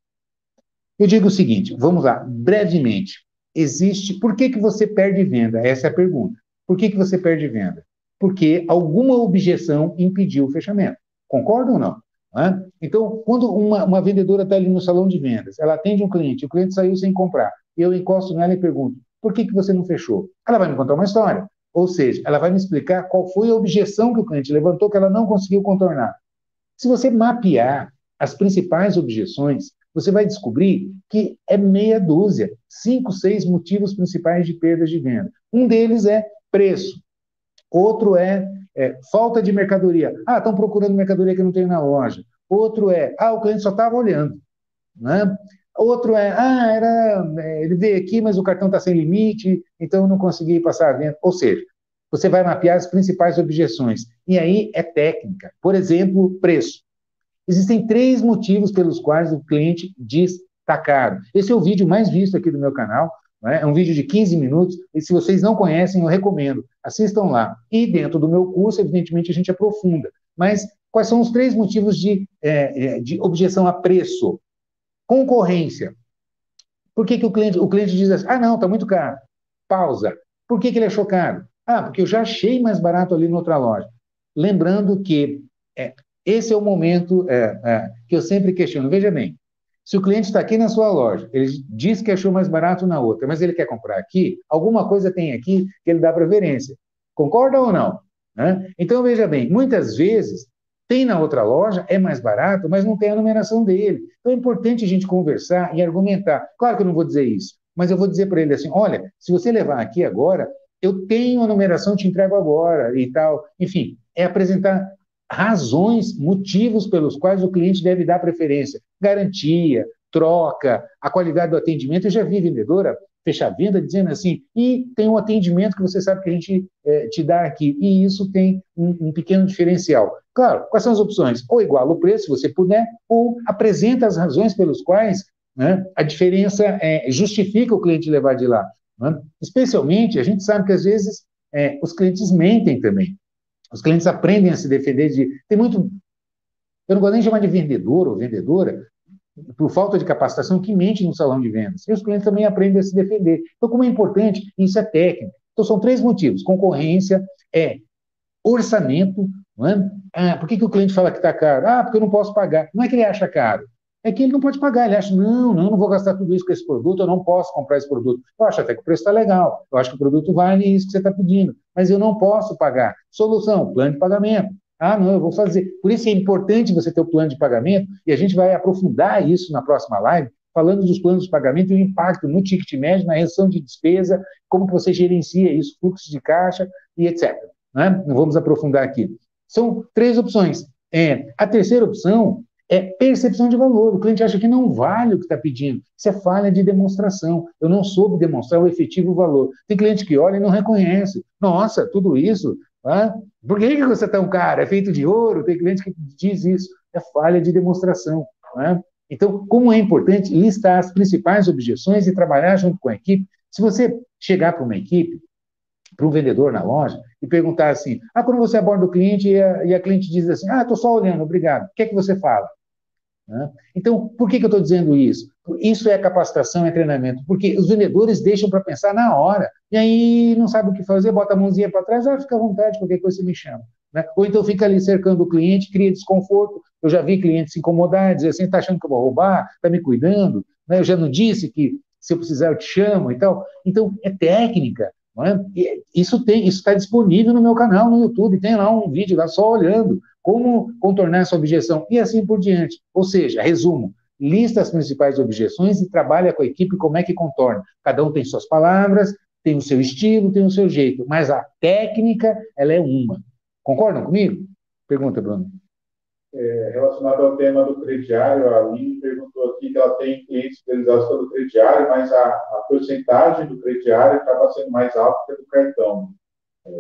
Eu digo o seguinte, vamos lá, brevemente existe. Por que, que você perde venda? Essa é a pergunta. Por que, que você perde venda? Porque alguma objeção impediu o fechamento. Concorda ou não? É? Então, quando uma, uma vendedora está ali no salão de vendas, ela atende um cliente, o cliente saiu sem comprar, eu encosto nela e pergunto: por que, que você não fechou? Ela vai me contar uma história. Ou seja, ela vai me explicar qual foi a objeção que o cliente levantou que ela não conseguiu contornar. Se você mapear as principais objeções, você vai descobrir que é meia dúzia, cinco, seis motivos principais de perdas de venda. Um deles é preço, outro é, é falta de mercadoria. Ah, estão procurando mercadoria que não tem na loja. Outro é, ah, o cliente só estava olhando. Né? Outro é, ah, era, é, ele veio aqui, mas o cartão está sem limite, então eu não consegui passar venda. Ou seja, você vai mapear as principais objeções. E aí é técnica. Por exemplo, preço. Existem três motivos pelos quais o cliente diz está caro. Esse é o vídeo mais visto aqui do meu canal. É? é um vídeo de 15 minutos. E se vocês não conhecem, eu recomendo. Assistam lá. E dentro do meu curso, evidentemente, a gente aprofunda. Mas quais são os três motivos de, é, é de objeção a preço? Concorrência. Por que, que o, cliente, o cliente diz assim, ah, não, está muito caro. Pausa. Por que, que ele achou caro? Ah, porque eu já achei mais barato ali na outra loja. Lembrando que é, esse é o momento é, é, que eu sempre questiono. Veja bem, se o cliente está aqui na sua loja, ele diz que achou mais barato na outra, mas ele quer comprar aqui, alguma coisa tem aqui que ele dá preferência. Concorda ou não? Né? Então, veja bem, muitas vezes tem na outra loja, é mais barato, mas não tem a numeração dele. Então é importante a gente conversar e argumentar. Claro que eu não vou dizer isso, mas eu vou dizer para ele assim: olha, se você levar aqui agora, eu tenho a numeração, te entrego agora e tal. Enfim, é apresentar razões, motivos pelos quais o cliente deve dar preferência. Garantia, troca, a qualidade do atendimento. Eu já vi vendedora fechar venda dizendo assim, e tem um atendimento que você sabe que a gente é, te dá aqui, e isso tem um, um, pequeno diferencial. Claro, quais são as opções? Ou iguala o preço, se você puder, ou apresenta as razões pelos quais né, a diferença é, justifica o cliente levar de lá. Né? Especialmente, a gente sabe que às vezes é, os clientes mentem também. Os clientes aprendem a se defender de. Tem muito. Eu não gosto nem de chamar de vendedor ou vendedora, por falta de capacitação, que mente no salão de vendas. E os clientes também aprendem a se defender. Então, como é importante, isso é técnica. Então, são três motivos: concorrência, é orçamento. Não é? Ah, por que, que o cliente fala que está caro? Ah, porque eu não posso pagar. Não é que ele acha caro, é que ele não pode pagar. Ele acha, não, não, não vou gastar tudo isso com esse produto, eu não posso comprar esse produto. Eu acho até que o preço está legal, eu acho que o produto vale isso que você está pedindo, mas eu não posso pagar. Solução, plano de pagamento. Ah, não, eu vou fazer. Por isso é importante você ter o plano de pagamento, e a gente vai aprofundar isso na próxima live, falando dos planos de pagamento e o impacto no ticket médio, na redução de despesa, como você gerencia isso, fluxo de caixa e etc. Né? Não vamos aprofundar aqui. São três opções. É, a terceira opção é percepção de valor. O cliente acha que não vale o que está pedindo. Isso é falha de demonstração. Eu não soube demonstrar o efetivo valor. Tem cliente que olha e não reconhece. Nossa, tudo isso. Ah, por que, que você é tão caro? É feito de ouro? Tem cliente que diz isso. É falha de demonstração. Então, como é importante listar as principais objeções e trabalhar junto com a equipe. Se você chegar para uma equipe, para um vendedor na loja, e perguntar assim: ah, quando você aborda o cliente e a, e a cliente diz assim: ah, estou só olhando, obrigado, o que é que você fala? Né? Então, por que, que eu estou dizendo isso? Isso é capacitação, é treinamento, porque os vendedores deixam para pensar na hora, e aí não sabe o que fazer, bota a mãozinha para trás, ah, fica à vontade, qualquer coisa você me chama. Né? Ou então fica ali cercando o cliente, cria desconforto. Eu já vi clientes se incomodar, dizer assim, está achando que eu vou roubar, está me cuidando, né? eu já não disse que se eu precisar eu te chamo e tal. Então, é técnica, é? Isso tem, isso está disponível no meu canal no YouTube, tem lá um vídeo lá só olhando como contornar essa objeção e assim por diante. Ou seja, resumo, lista as principais objeções e trabalha com a equipe como é que contorna. Cada um tem suas palavras, tem o seu estilo, tem o seu jeito, mas a técnica, ela é uma. Concordam comigo? Pergunta, Bruno é, relacionado ao tema do crediário, a Aline perguntou aqui que ela tem clientes fidelizados pelo crediário, mas a, a porcentagem do crediário acaba sendo mais alta que a do cartão. É,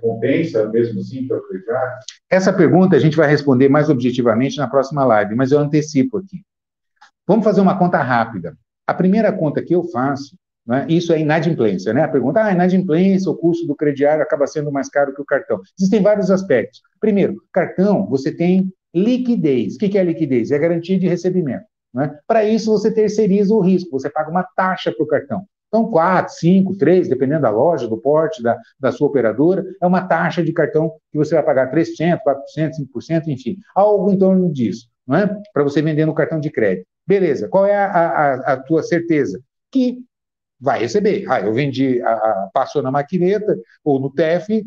compensa mesmo assim para o crediário? Essa pergunta a gente vai responder mais objetivamente na próxima live, mas eu antecipo aqui. Vamos fazer uma conta rápida. A primeira conta que eu faço, né, isso é inadimplência, né? A pergunta, ah, inadimplência, o custo do crediário acaba sendo mais caro que o cartão. Existem vários aspectos. Primeiro, cartão, você tem Liquidez. O que é liquidez? É garantia de recebimento. Né? Para isso, você terceiriza o risco, você paga uma taxa para o cartão. Então, 4, 5, 3, dependendo da loja, do porte, da, da sua operadora, é uma taxa de cartão que você vai pagar 3%, 4%, 5%, enfim, algo em torno disso, é? para você vender no cartão de crédito. Beleza, qual é a, a, a tua certeza? Que vai receber. Ah, eu vendi, a, a, passou na maquineta ou no TEF,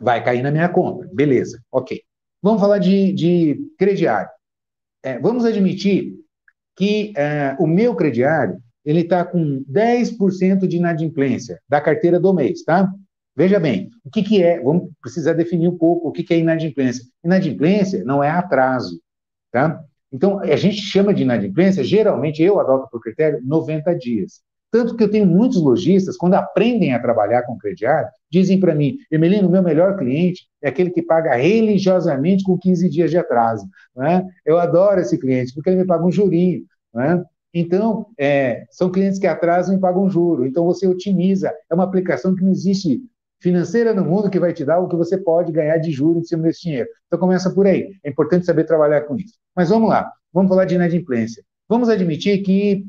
vai cair na minha conta. Beleza, ok. Vamos falar de, de crediário. É, vamos admitir que é, o meu crediário ele está com 10% de inadimplência da carteira do mês, tá? Veja bem, o que, que é, vamos precisar definir um pouco o que, que é inadimplência. Inadimplência não é atraso, tá? Então, a gente chama de inadimplência, geralmente eu adoto por critério 90 dias. Tanto que eu tenho muitos lojistas, quando aprendem a trabalhar com crediário, dizem para mim, Emelino, meu melhor cliente é aquele que paga religiosamente com 15 dias de atraso. Né? Eu adoro esse cliente, porque ele me paga um jurinho. Né? Então, é, são clientes que atrasam e pagam juro. Então, você otimiza. É uma aplicação que não existe financeira no mundo que vai te dar o que você pode ganhar de juros em cima desse dinheiro. Então, começa por aí. É importante saber trabalhar com isso. Mas vamos lá. Vamos falar de inadimplência. Vamos admitir que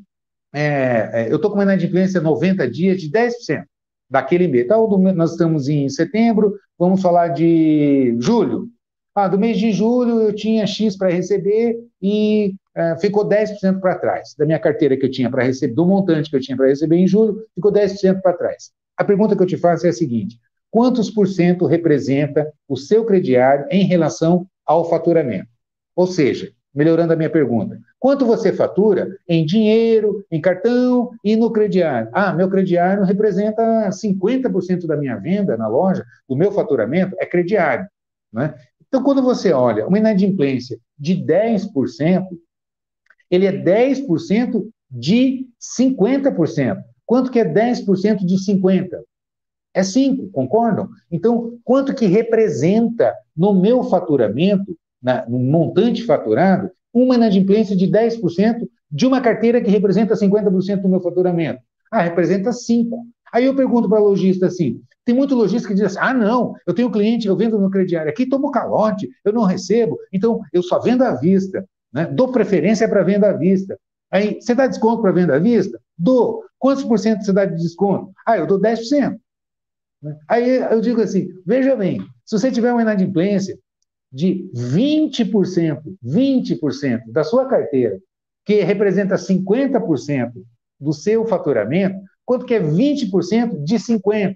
é, é, eu estou com uma inadimplência 90 dias de 10% daquele mês. Então, nós estamos em setembro, vamos falar de julho. Ah, do mês de julho eu tinha X para receber e é, ficou 10% para trás. Da minha carteira que eu tinha para receber, do montante que eu tinha para receber em julho, ficou 10% para trás. A pergunta que eu te faço é a seguinte: quantos por cento representa o seu crediário em relação ao faturamento? Ou seja, melhorando a minha pergunta, Quanto você fatura em dinheiro, em cartão e no crediário? Ah, meu crediário representa 50% da minha venda na loja, do meu faturamento é crediário. Né? Então, quando você olha uma inadimplência de 10%, ele é 10% de 50%. Quanto que é 10% de 50%? É 5, concordam? Então, quanto que representa no meu faturamento, na, no montante faturado, uma inadimplência de 10% de uma carteira que representa 50% do meu faturamento. Ah, representa 5%. Aí eu pergunto para o lojista assim: tem muito lojista que diz assim: ah, não, eu tenho cliente, eu vendo no crediário aqui, tomo calote, eu não recebo, então eu só vendo à vista, né? dou preferência para venda à vista. Aí, você dá desconto para venda à vista? Dou. Quantos por cento você dá de desconto? Ah, eu dou 10%. Aí eu digo assim: veja bem, se você tiver uma inadimplência de 20%, 20% da sua carteira, que representa 50% do seu faturamento, quanto que é 20% de 50%?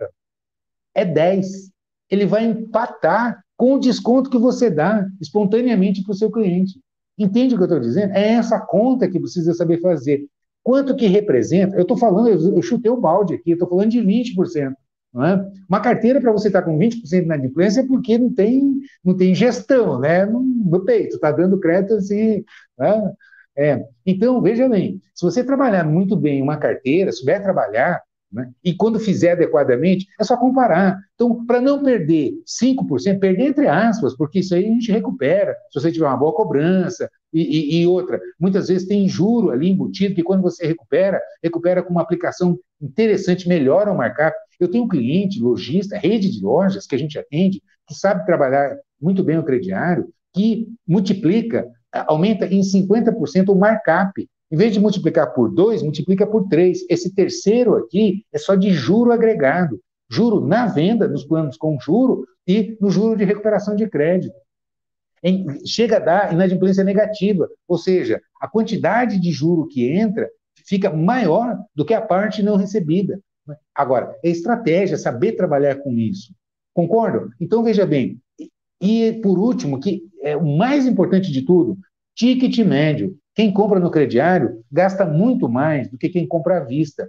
É 10%. Ele vai empatar com o desconto que você dá espontaneamente para o seu cliente. Entende o que eu estou dizendo? É essa conta que precisa saber fazer. Quanto que representa? Eu estou falando, eu chutei o balde aqui, eu estou falando de 20%. É? Uma carteira para você estar tá com 20% de inadimplência é porque não tem, não tem gestão né? no, no peito, está dando crédito assim. Né? É. Então, veja bem, se você trabalhar muito bem uma carteira, souber trabalhar, né? E quando fizer adequadamente, é só comparar. Então, para não perder 5%, perder entre aspas, porque isso aí a gente recupera, se você tiver uma boa cobrança e, e, e outra. Muitas vezes tem juro ali embutido, que quando você recupera, recupera com uma aplicação interessante, melhora o markup. Eu tenho um cliente, lojista, rede de lojas que a gente atende, que sabe trabalhar muito bem o crediário, que multiplica, aumenta em 50% o markup em vez de multiplicar por 2, multiplica por 3. Esse terceiro aqui é só de juro agregado. Juro na venda, nos planos com juro e no juro de recuperação de crédito. Em, chega a dar inadimplência negativa, ou seja, a quantidade de juro que entra fica maior do que a parte não recebida. Agora, é estratégia, saber trabalhar com isso. Concordam? Então, veja bem. E por último, que é o mais importante de tudo, ticket médio. Quem compra no crediário gasta muito mais do que quem compra à vista.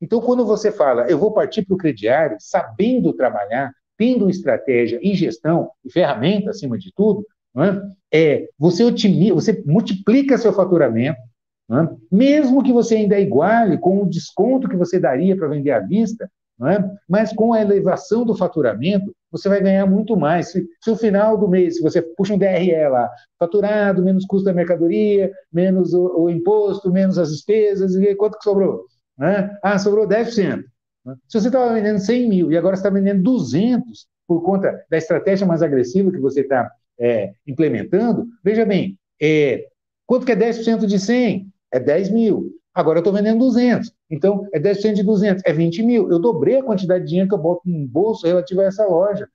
Então, quando você fala, eu vou partir para o crediário, sabendo trabalhar, tendo estratégia e gestão, e ferramenta acima de tudo, é? é? você, otimiza, você multiplica seu faturamento, é? mesmo que você ainda iguale com o desconto que você daria para vender à vista, é? mas com a elevação do faturamento, você vai ganhar muito mais. Se, se no final do mês, se você puxa um DRE lá, faturado, menos custo da mercadoria, menos o, o imposto, menos as despesas, e quanto que sobrou? Né? Ah, sobrou 10%. Né? Se você estava vendendo 100 mil e agora está vendendo 200 por conta da estratégia mais agressiva que você está é, implementando, veja bem, é, quanto que é 10% de 100? É 10 mil. Agora eu estou vendendo 200. Então, é 10% de 200, é 20 mil. Eu dobrei a quantidade de dinheiro que eu boto no bolso relativa a essa loja.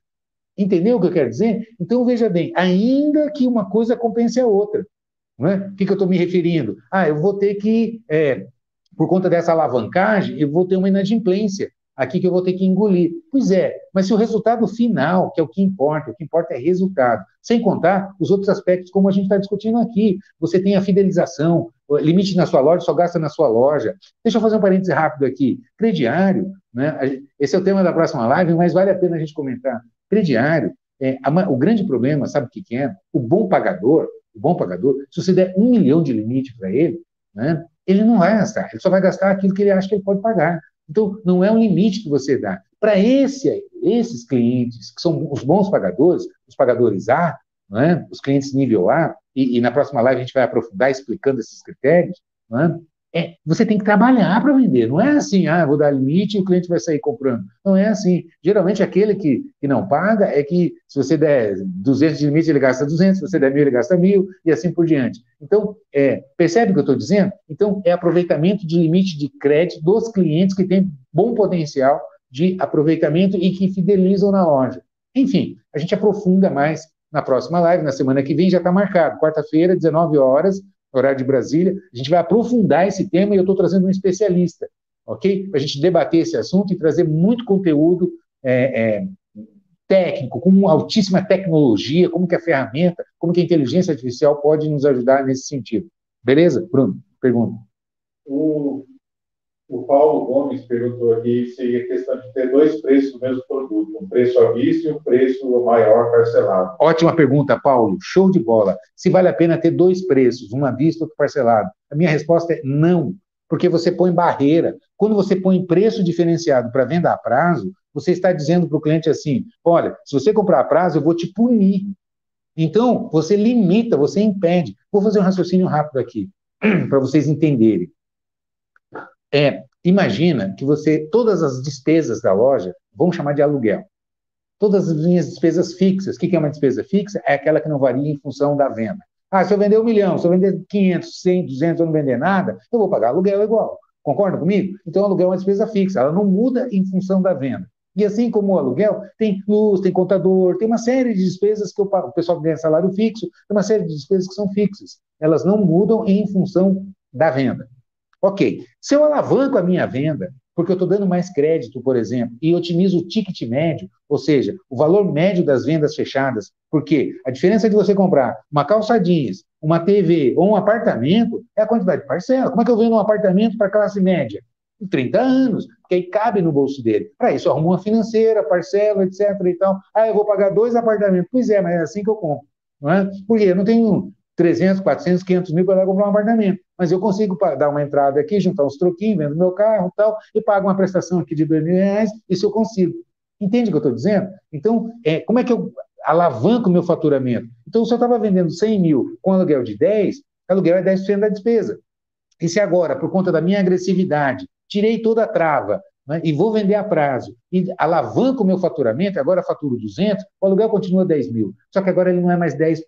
Entendeu o que eu quero dizer? Então, veja bem, ainda que uma coisa compense a outra. Não é? O que, que eu estou me referindo? Ah, eu vou ter que, é, por conta dessa alavancagem, eu vou ter uma inadimplência aqui que eu vou ter que engolir. Pois é, mas se o resultado final, que é o que importa, o que importa é resultado, sem contar os outros aspectos, como a gente está discutindo aqui. Você tem a fidelização, limite na sua loja, só gasta na sua loja. Deixa eu fazer um parêntese rápido aqui. Crediário, né? esse é o tema da próxima live, mas vale a pena a gente comentar. Crediário, é, a, o grande problema, sabe o que, que é? O bom pagador, o bom pagador, se você der um milhão de limite para ele, né, ele não vai gastar, ele só vai gastar aquilo que ele acha que ele pode pagar. Então, não é um limite que você dá. Para esse, esses clientes, que são os bons pagadores, os pagadores A, é? os clientes nível A, e, e, na próxima live a gente vai aprofundar explicando esses critérios, é? É, você tem que trabalhar para vender. Não é assim, ah, vou dar limite e o cliente vai sair comprando. Não é assim. Geralmente, aquele que, que não paga é que, se você der 200 de limite, ele gasta 200, se você der mil, ele gasta mil, e assim por diante. Então, é, percebe o que eu estou dizendo? Então, é aproveitamento de limite de crédito dos clientes que têm bom potencial de aproveitamento e que fidelizam na loja. Enfim, a gente aprofunda mais na próxima live, na semana que vem, já está marcado. Quarta-feira, 19 horas, horário de Brasília. A gente vai aprofundar esse tema e eu estou trazendo um especialista, ok? Para a gente debater esse assunto e trazer muito conteúdo é, é, técnico, com altíssima tecnologia, como que a ferramenta, como que a inteligência artificial pode nos ajudar nesse sentido. Beleza? Bruno, pergunta. O o Paulo Gomes perguntou aqui se é questão de ter dois preços do mesmo produto, um preço à vista e um preço maior parcelado. Ótima pergunta, Paulo. Show de bola. Se vale a pena ter dois preços, um à vista e outro parcelado? A minha resposta é não, porque você põe barreira. Quando você põe preço diferenciado para venda a prazo, você está dizendo para o cliente assim: olha, se você comprar a prazo, eu vou te punir. Então, você limita, você impede. Vou fazer um raciocínio rápido aqui, para vocês entenderem é, imagina que você, todas as despesas da loja, vão chamar de aluguel. Todas as minhas despesas fixas. O que é uma despesa fixa? É aquela que não varia em função da venda. Ah, se eu vender um milhão, se eu vender 500, 100, 200, eu não vender nada, eu vou pagar aluguel igual. Concorda comigo? Então, aluguel é uma despesa fixa, ela não muda em função da venda. E assim como o aluguel, tem luz, tem contador, tem uma série de despesas que eu. O pessoal que ganha salário fixo, tem uma série de despesas que são fixas. Elas não mudam em função da venda. Ok, se eu alavanco a minha venda, porque eu estou dando mais crédito, por exemplo, e otimizo o ticket médio, ou seja, o valor médio das vendas fechadas, porque a diferença de você comprar uma calça jeans, uma TV ou um apartamento é a quantidade de parcela. Como é que eu vendo um apartamento para classe média? 30 anos, porque aí cabe no bolso dele. Para isso, arruma uma financeira, parcela, etc. E tal. Ah, eu vou pagar dois apartamentos. Pois é, mas é assim que eu compro. Não é? Porque eu não tenho 300, 400, 500 mil para comprar um apartamento. Mas eu consigo dar uma entrada aqui, juntar uns troquinhos, vendo meu carro tal, e pago uma prestação aqui de dois mil reais, isso eu consigo. Entende o que eu estou dizendo? Então, é, como é que eu alavanco o meu faturamento? Então, se eu estava vendendo 100 mil com aluguel de 10, aluguel é 10% da despesa. E se agora, por conta da minha agressividade, tirei toda a trava né, e vou vender a prazo e alavanco o meu faturamento, agora faturo 200, o aluguel continua 10 mil. Só que agora ele não é mais 10%,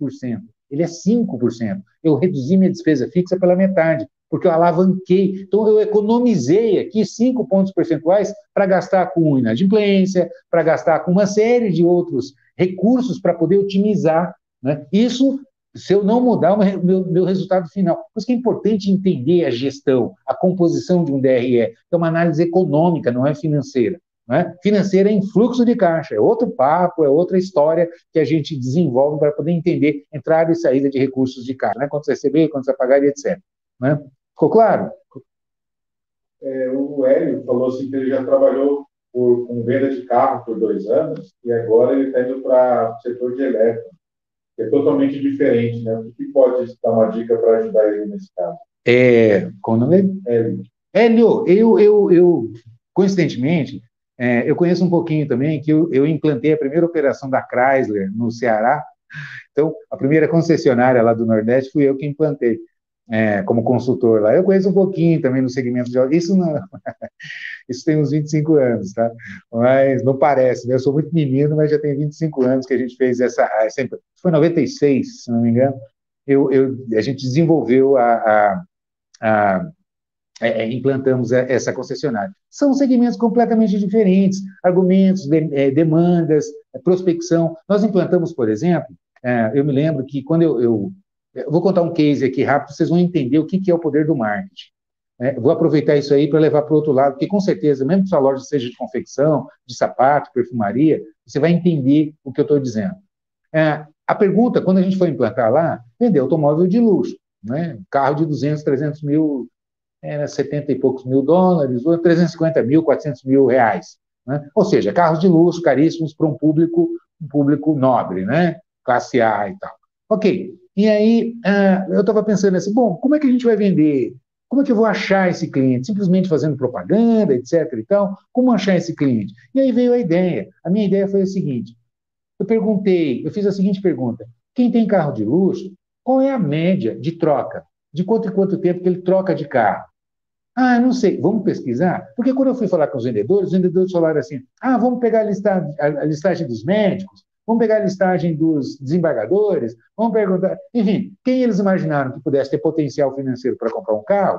ele é 5%. Eu reduzi minha despesa fixa pela metade, porque eu alavanquei. Então, eu economizei aqui 5 pontos percentuais para gastar com inadimplência, para gastar com uma série de outros recursos para poder otimizar. Né? Isso se eu não mudar o meu, meu, resultado final. Por isso que é importante entender a gestão, a composição de um DRE, que é uma análise econômica, não é financeira. Né? Financeira é em fluxo de caixa, é outro papo, é outra história que a gente desenvolve para poder entender entrada e saída de recursos de caixa, né? quanto você receber, quanto você pagar e etc. Né? Ficou claro? É, o Hélio falou assim que ele já trabalhou por, com venda de carro por dois anos e agora ele está indo para o setor de elétrico, que é totalmente diferente, né? O que pode dar uma dica para ajudar ele nesse caso? É, qual o nome? Hélio. Hélio, eu, eu, eu coincidentemente, é, eu conheço um pouquinho também que eu, eu, implantei a primeira operação da Chrysler no Ceará. Então, a primeira concessionária lá do Nordeste fui eu que implantei é, como consultor lá. Eu conheço um pouquinho também no segmento de isso não, isso tem uns 25 anos, tá? Mas não parece, né? Eu sou muito menino, mas já tem 25 anos que a gente fez essa, essa foi 96, se não me engano. Eu, eu, a gente desenvolveu a, a, a é, é, implantamos essa concessionária. São segmentos completamente diferentes, argumentos, de, é, demandas, prospecção. Nós implantamos, por exemplo, é, eu me lembro que quando eu, eu, eu, vou contar um case aqui rápido, vocês vão entender o que, que é o poder do marketing. É, vou aproveitar isso aí para levar para o outro lado, porque com certeza, mesmo que sua loja seja de confecção, de sapato, perfumaria, você vai entender o que eu estou dizendo. É, a pergunta, quando a gente foi implantar lá, vender automóvel de luxo, né? carro de 200, 300 mil era 70 e poucos mil dólares, ou 350 mil, 400 mil reais. Né? Ou seja, carros de luxo caríssimos para um público, um público nobre, né? classe A e tal. Ok, e aí uh, eu estava pensando assim, bom, como é que a gente vai vender? Como é que eu vou achar esse cliente? Simplesmente fazendo propaganda, etc. e tal? Como achar esse cliente? E aí veio a ideia. A minha ideia foi a seguinte: eu perguntei, eu fiz a seguinte pergunta: quem tem carro de luxo, qual é a média de troca? De quanto em quanto tempo que ele troca de carro? Ah, não sei, vamos pesquisar? Porque quando eu fui falar com os vendedores, os vendedores falaram assim: ah, vamos pegar a listagem, a listagem dos médicos, vamos pegar a listagem dos desembargadores, vamos perguntar. Enfim, quem eles imaginaram que pudesse ter potencial financeiro para comprar um carro?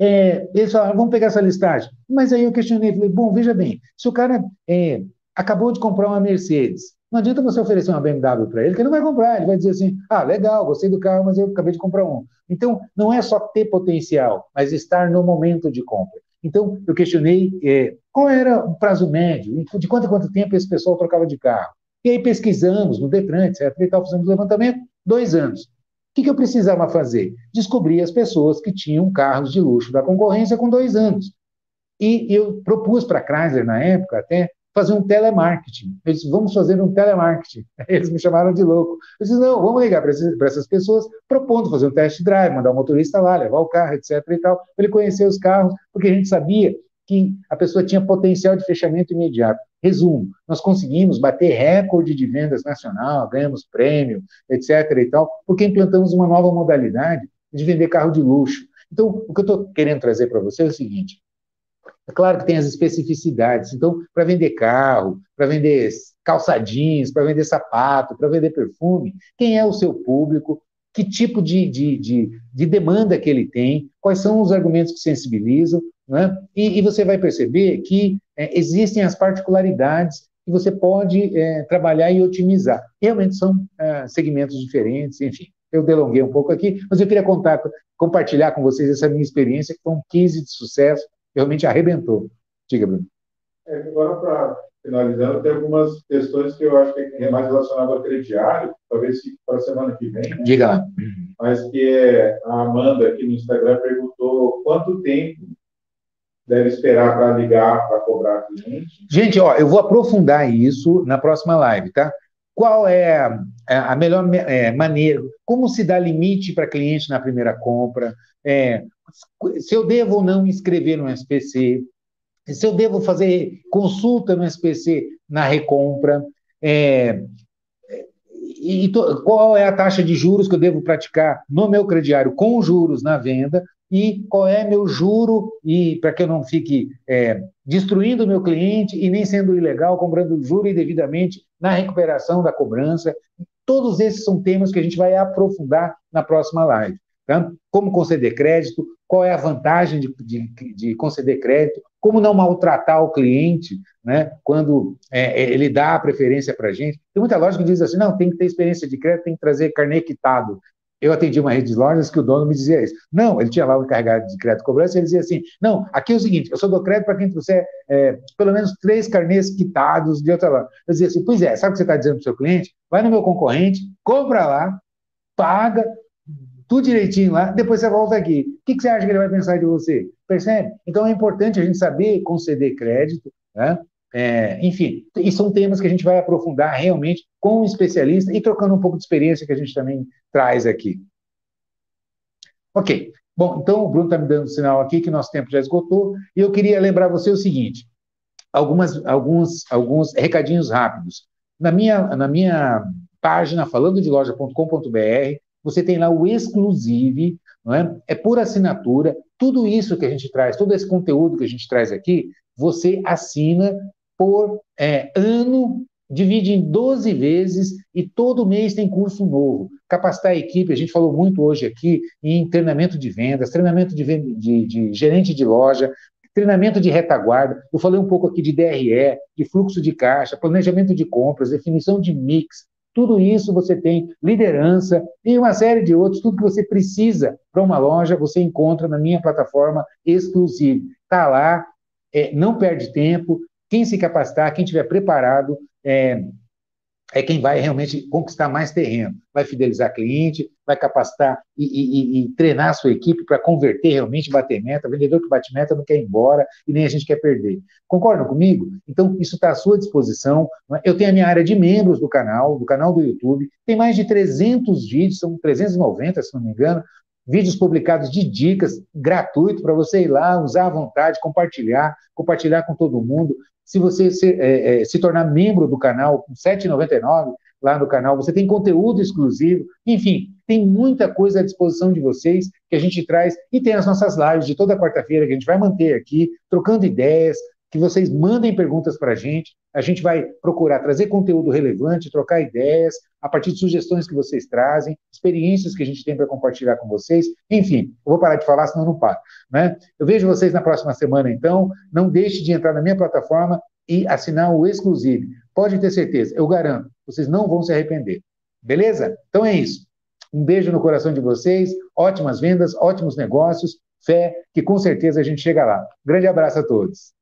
É, eles falaram, vamos pegar essa listagem. Mas aí eu questionei, falei, bom, veja bem, se o cara é, acabou de comprar uma Mercedes, não adianta você oferecer uma BMW para ele, que ele não vai comprar. Ele vai dizer assim: ah, legal, gostei do carro, mas eu acabei de comprar um. Então, não é só ter potencial, mas estar no momento de compra. Então, eu questionei é, qual era o prazo médio, de quanto em quanto tempo esse pessoal trocava de carro. E aí pesquisamos no Detran, etc. E tal, fizemos levantamento, dois anos. O que, que eu precisava fazer? Descobrir as pessoas que tinham carros de luxo da concorrência com dois anos. E eu propus para a Chrysler, na época, até fazer um telemarketing. Disse, vamos fazer um telemarketing. Eles me chamaram de louco. Eu disse, não, vamos ligar para essas pessoas, propondo fazer um test drive, mandar o um motorista lá, levar o carro, etc. e tal, para ele conhecer os carros, porque a gente sabia que a pessoa tinha potencial de fechamento imediato. Resumo, nós conseguimos bater recorde de vendas nacional, ganhamos prêmio, etc. e tal, porque implantamos uma nova modalidade de vender carro de luxo. Então, o que eu estou querendo trazer para você é o seguinte: é claro que tem as especificidades. Então, para vender carro, para vender calçadinhos, para vender sapato, para vender perfume, quem é o seu público, que tipo de, de, de, de, demanda que ele tem, quais são os argumentos que sensibilizam, né? e, e você vai perceber que é, existem as particularidades que você pode é, trabalhar e otimizar. Realmente são é, segmentos diferentes, enfim. Eu delonguei um pouco aqui, mas eu queria contar, compartilhar com vocês essa minha experiência, que foi um 15 de sucesso, realmente arrebentou. Diga, Bruno. É, agora, para finalizando, tem algumas questões que eu acho que é mais relacionado ao crediário, talvez para a semana que vem. Né? Diga lá. Mas que é, a Amanda aqui no Instagram perguntou quanto tempo deve esperar para ligar para cobrar cliente? Gente, ó, eu vou aprofundar isso na próxima live, tá? Qual é a melhor é, maneira? Como se dá limite para cliente na primeira compra? É, se eu devo ou não inscrever no SPC? Se eu devo fazer consulta no SPC na recompra? É, e qual é a taxa de juros que eu devo praticar no meu crediário com juros na venda? e qual é meu juro, e para que eu não fique é, destruindo o meu cliente e nem sendo ilegal, cobrando juro indevidamente na recuperação da cobrança. Todos esses são temas que a gente vai aprofundar na próxima live. Tá? Como conceder crédito, qual é a vantagem de, de, de conceder crédito, como não maltratar o cliente né, quando é, é ele dá a preferência para a gente. Tem muita loja que diz assim, não, tem que ter experiência de crédito, tem que trazer carnê quitado. Eu atendi uma rede de lojas que o dono me dizia isso. Não, ele tinha lá o encarregado de crédito cobrança, ele dizia assim: não, aqui é o seguinte, eu só dou crédito para quem trouxer é, pelo menos três carnês quitados de outra loja. Eu dizia assim: pois é, sabe o que você está dizendo para o seu cliente? Vai no meu concorrente, compra lá, paga, tudo direitinho lá, depois você volta aqui. O que, você acha que ele vai pensar de você? Percebe? Então é importante a gente saber conceder crédito, né? É, enfim, e são temas que a gente vai aprofundar realmente com um especialista e trocando um pouco de experiência que a gente também traz aqui. Ok. Bom, então o Bruno está me dando sinal aqui que nosso tempo já esgotou e eu queria lembrar você o seguinte: algumas, alguns, alguns recadinhos rápidos. Na minha, na minha página falando de loja.com.br, você tem lá o exclusive, é? é por assinatura. Tudo isso que a gente traz, todo esse conteúdo que a gente traz aqui, você assina por é, ano, divide em 12 vezes e todo mês tem curso novo. Capacitar a equipe, a gente falou muito hoje aqui em treinamento de vendas, treinamento de, de, de gerente de loja, treinamento de retaguarda. Eu falei um pouco aqui de DRE, de fluxo de caixa, planejamento de compras, definição de mix. Tudo isso você tem liderança e uma série de outros. Tudo que você precisa para uma loja você encontra na minha plataforma exclusiva. Está lá, é, não perde tempo, quem se capacitar, quem estiver preparado, é, é quem vai realmente conquistar mais terreno. Vai fidelizar cliente, vai capacitar e, e, e treinar a sua equipe para converter realmente, bater meta. Vendedor que bate meta não quer ir embora e nem a gente quer perder. Concordam comigo? Então, isso está à sua disposição. É? Eu tenho a minha área de membros do canal, do canal do YouTube. Tem mais de 300 vídeos, são 390, se não me engano, vídeos publicados de dicas gratuito para você ir lá, usar à vontade, compartilhar, compartilhar com todo mundo. Se você se, é, é, se tornar membro do canal, com R$ 7,99 lá no canal, você tem conteúdo exclusivo, enfim, tem muita coisa à disposição de vocês que a gente traz, e tem as nossas lives de toda quarta-feira que a gente vai manter aqui, trocando ideias, que vocês mandem perguntas para a gente, a gente vai procurar trazer conteúdo relevante, trocar ideias, a partir de sugestões que vocês trazem, experiências que a gente tem para compartilhar com vocês. Enfim, eu vou parar de falar, senão não paro. Né? Eu vejo vocês na próxima semana, então. Não deixe de entrar na minha plataforma e assinar o exclusivo. Pode ter certeza, eu garanto, vocês não vão se arrepender. Beleza? Então é isso. Um beijo no coração de vocês, ótimas vendas, ótimos negócios, fé, que com certeza a gente chega lá. Grande abraço a todos.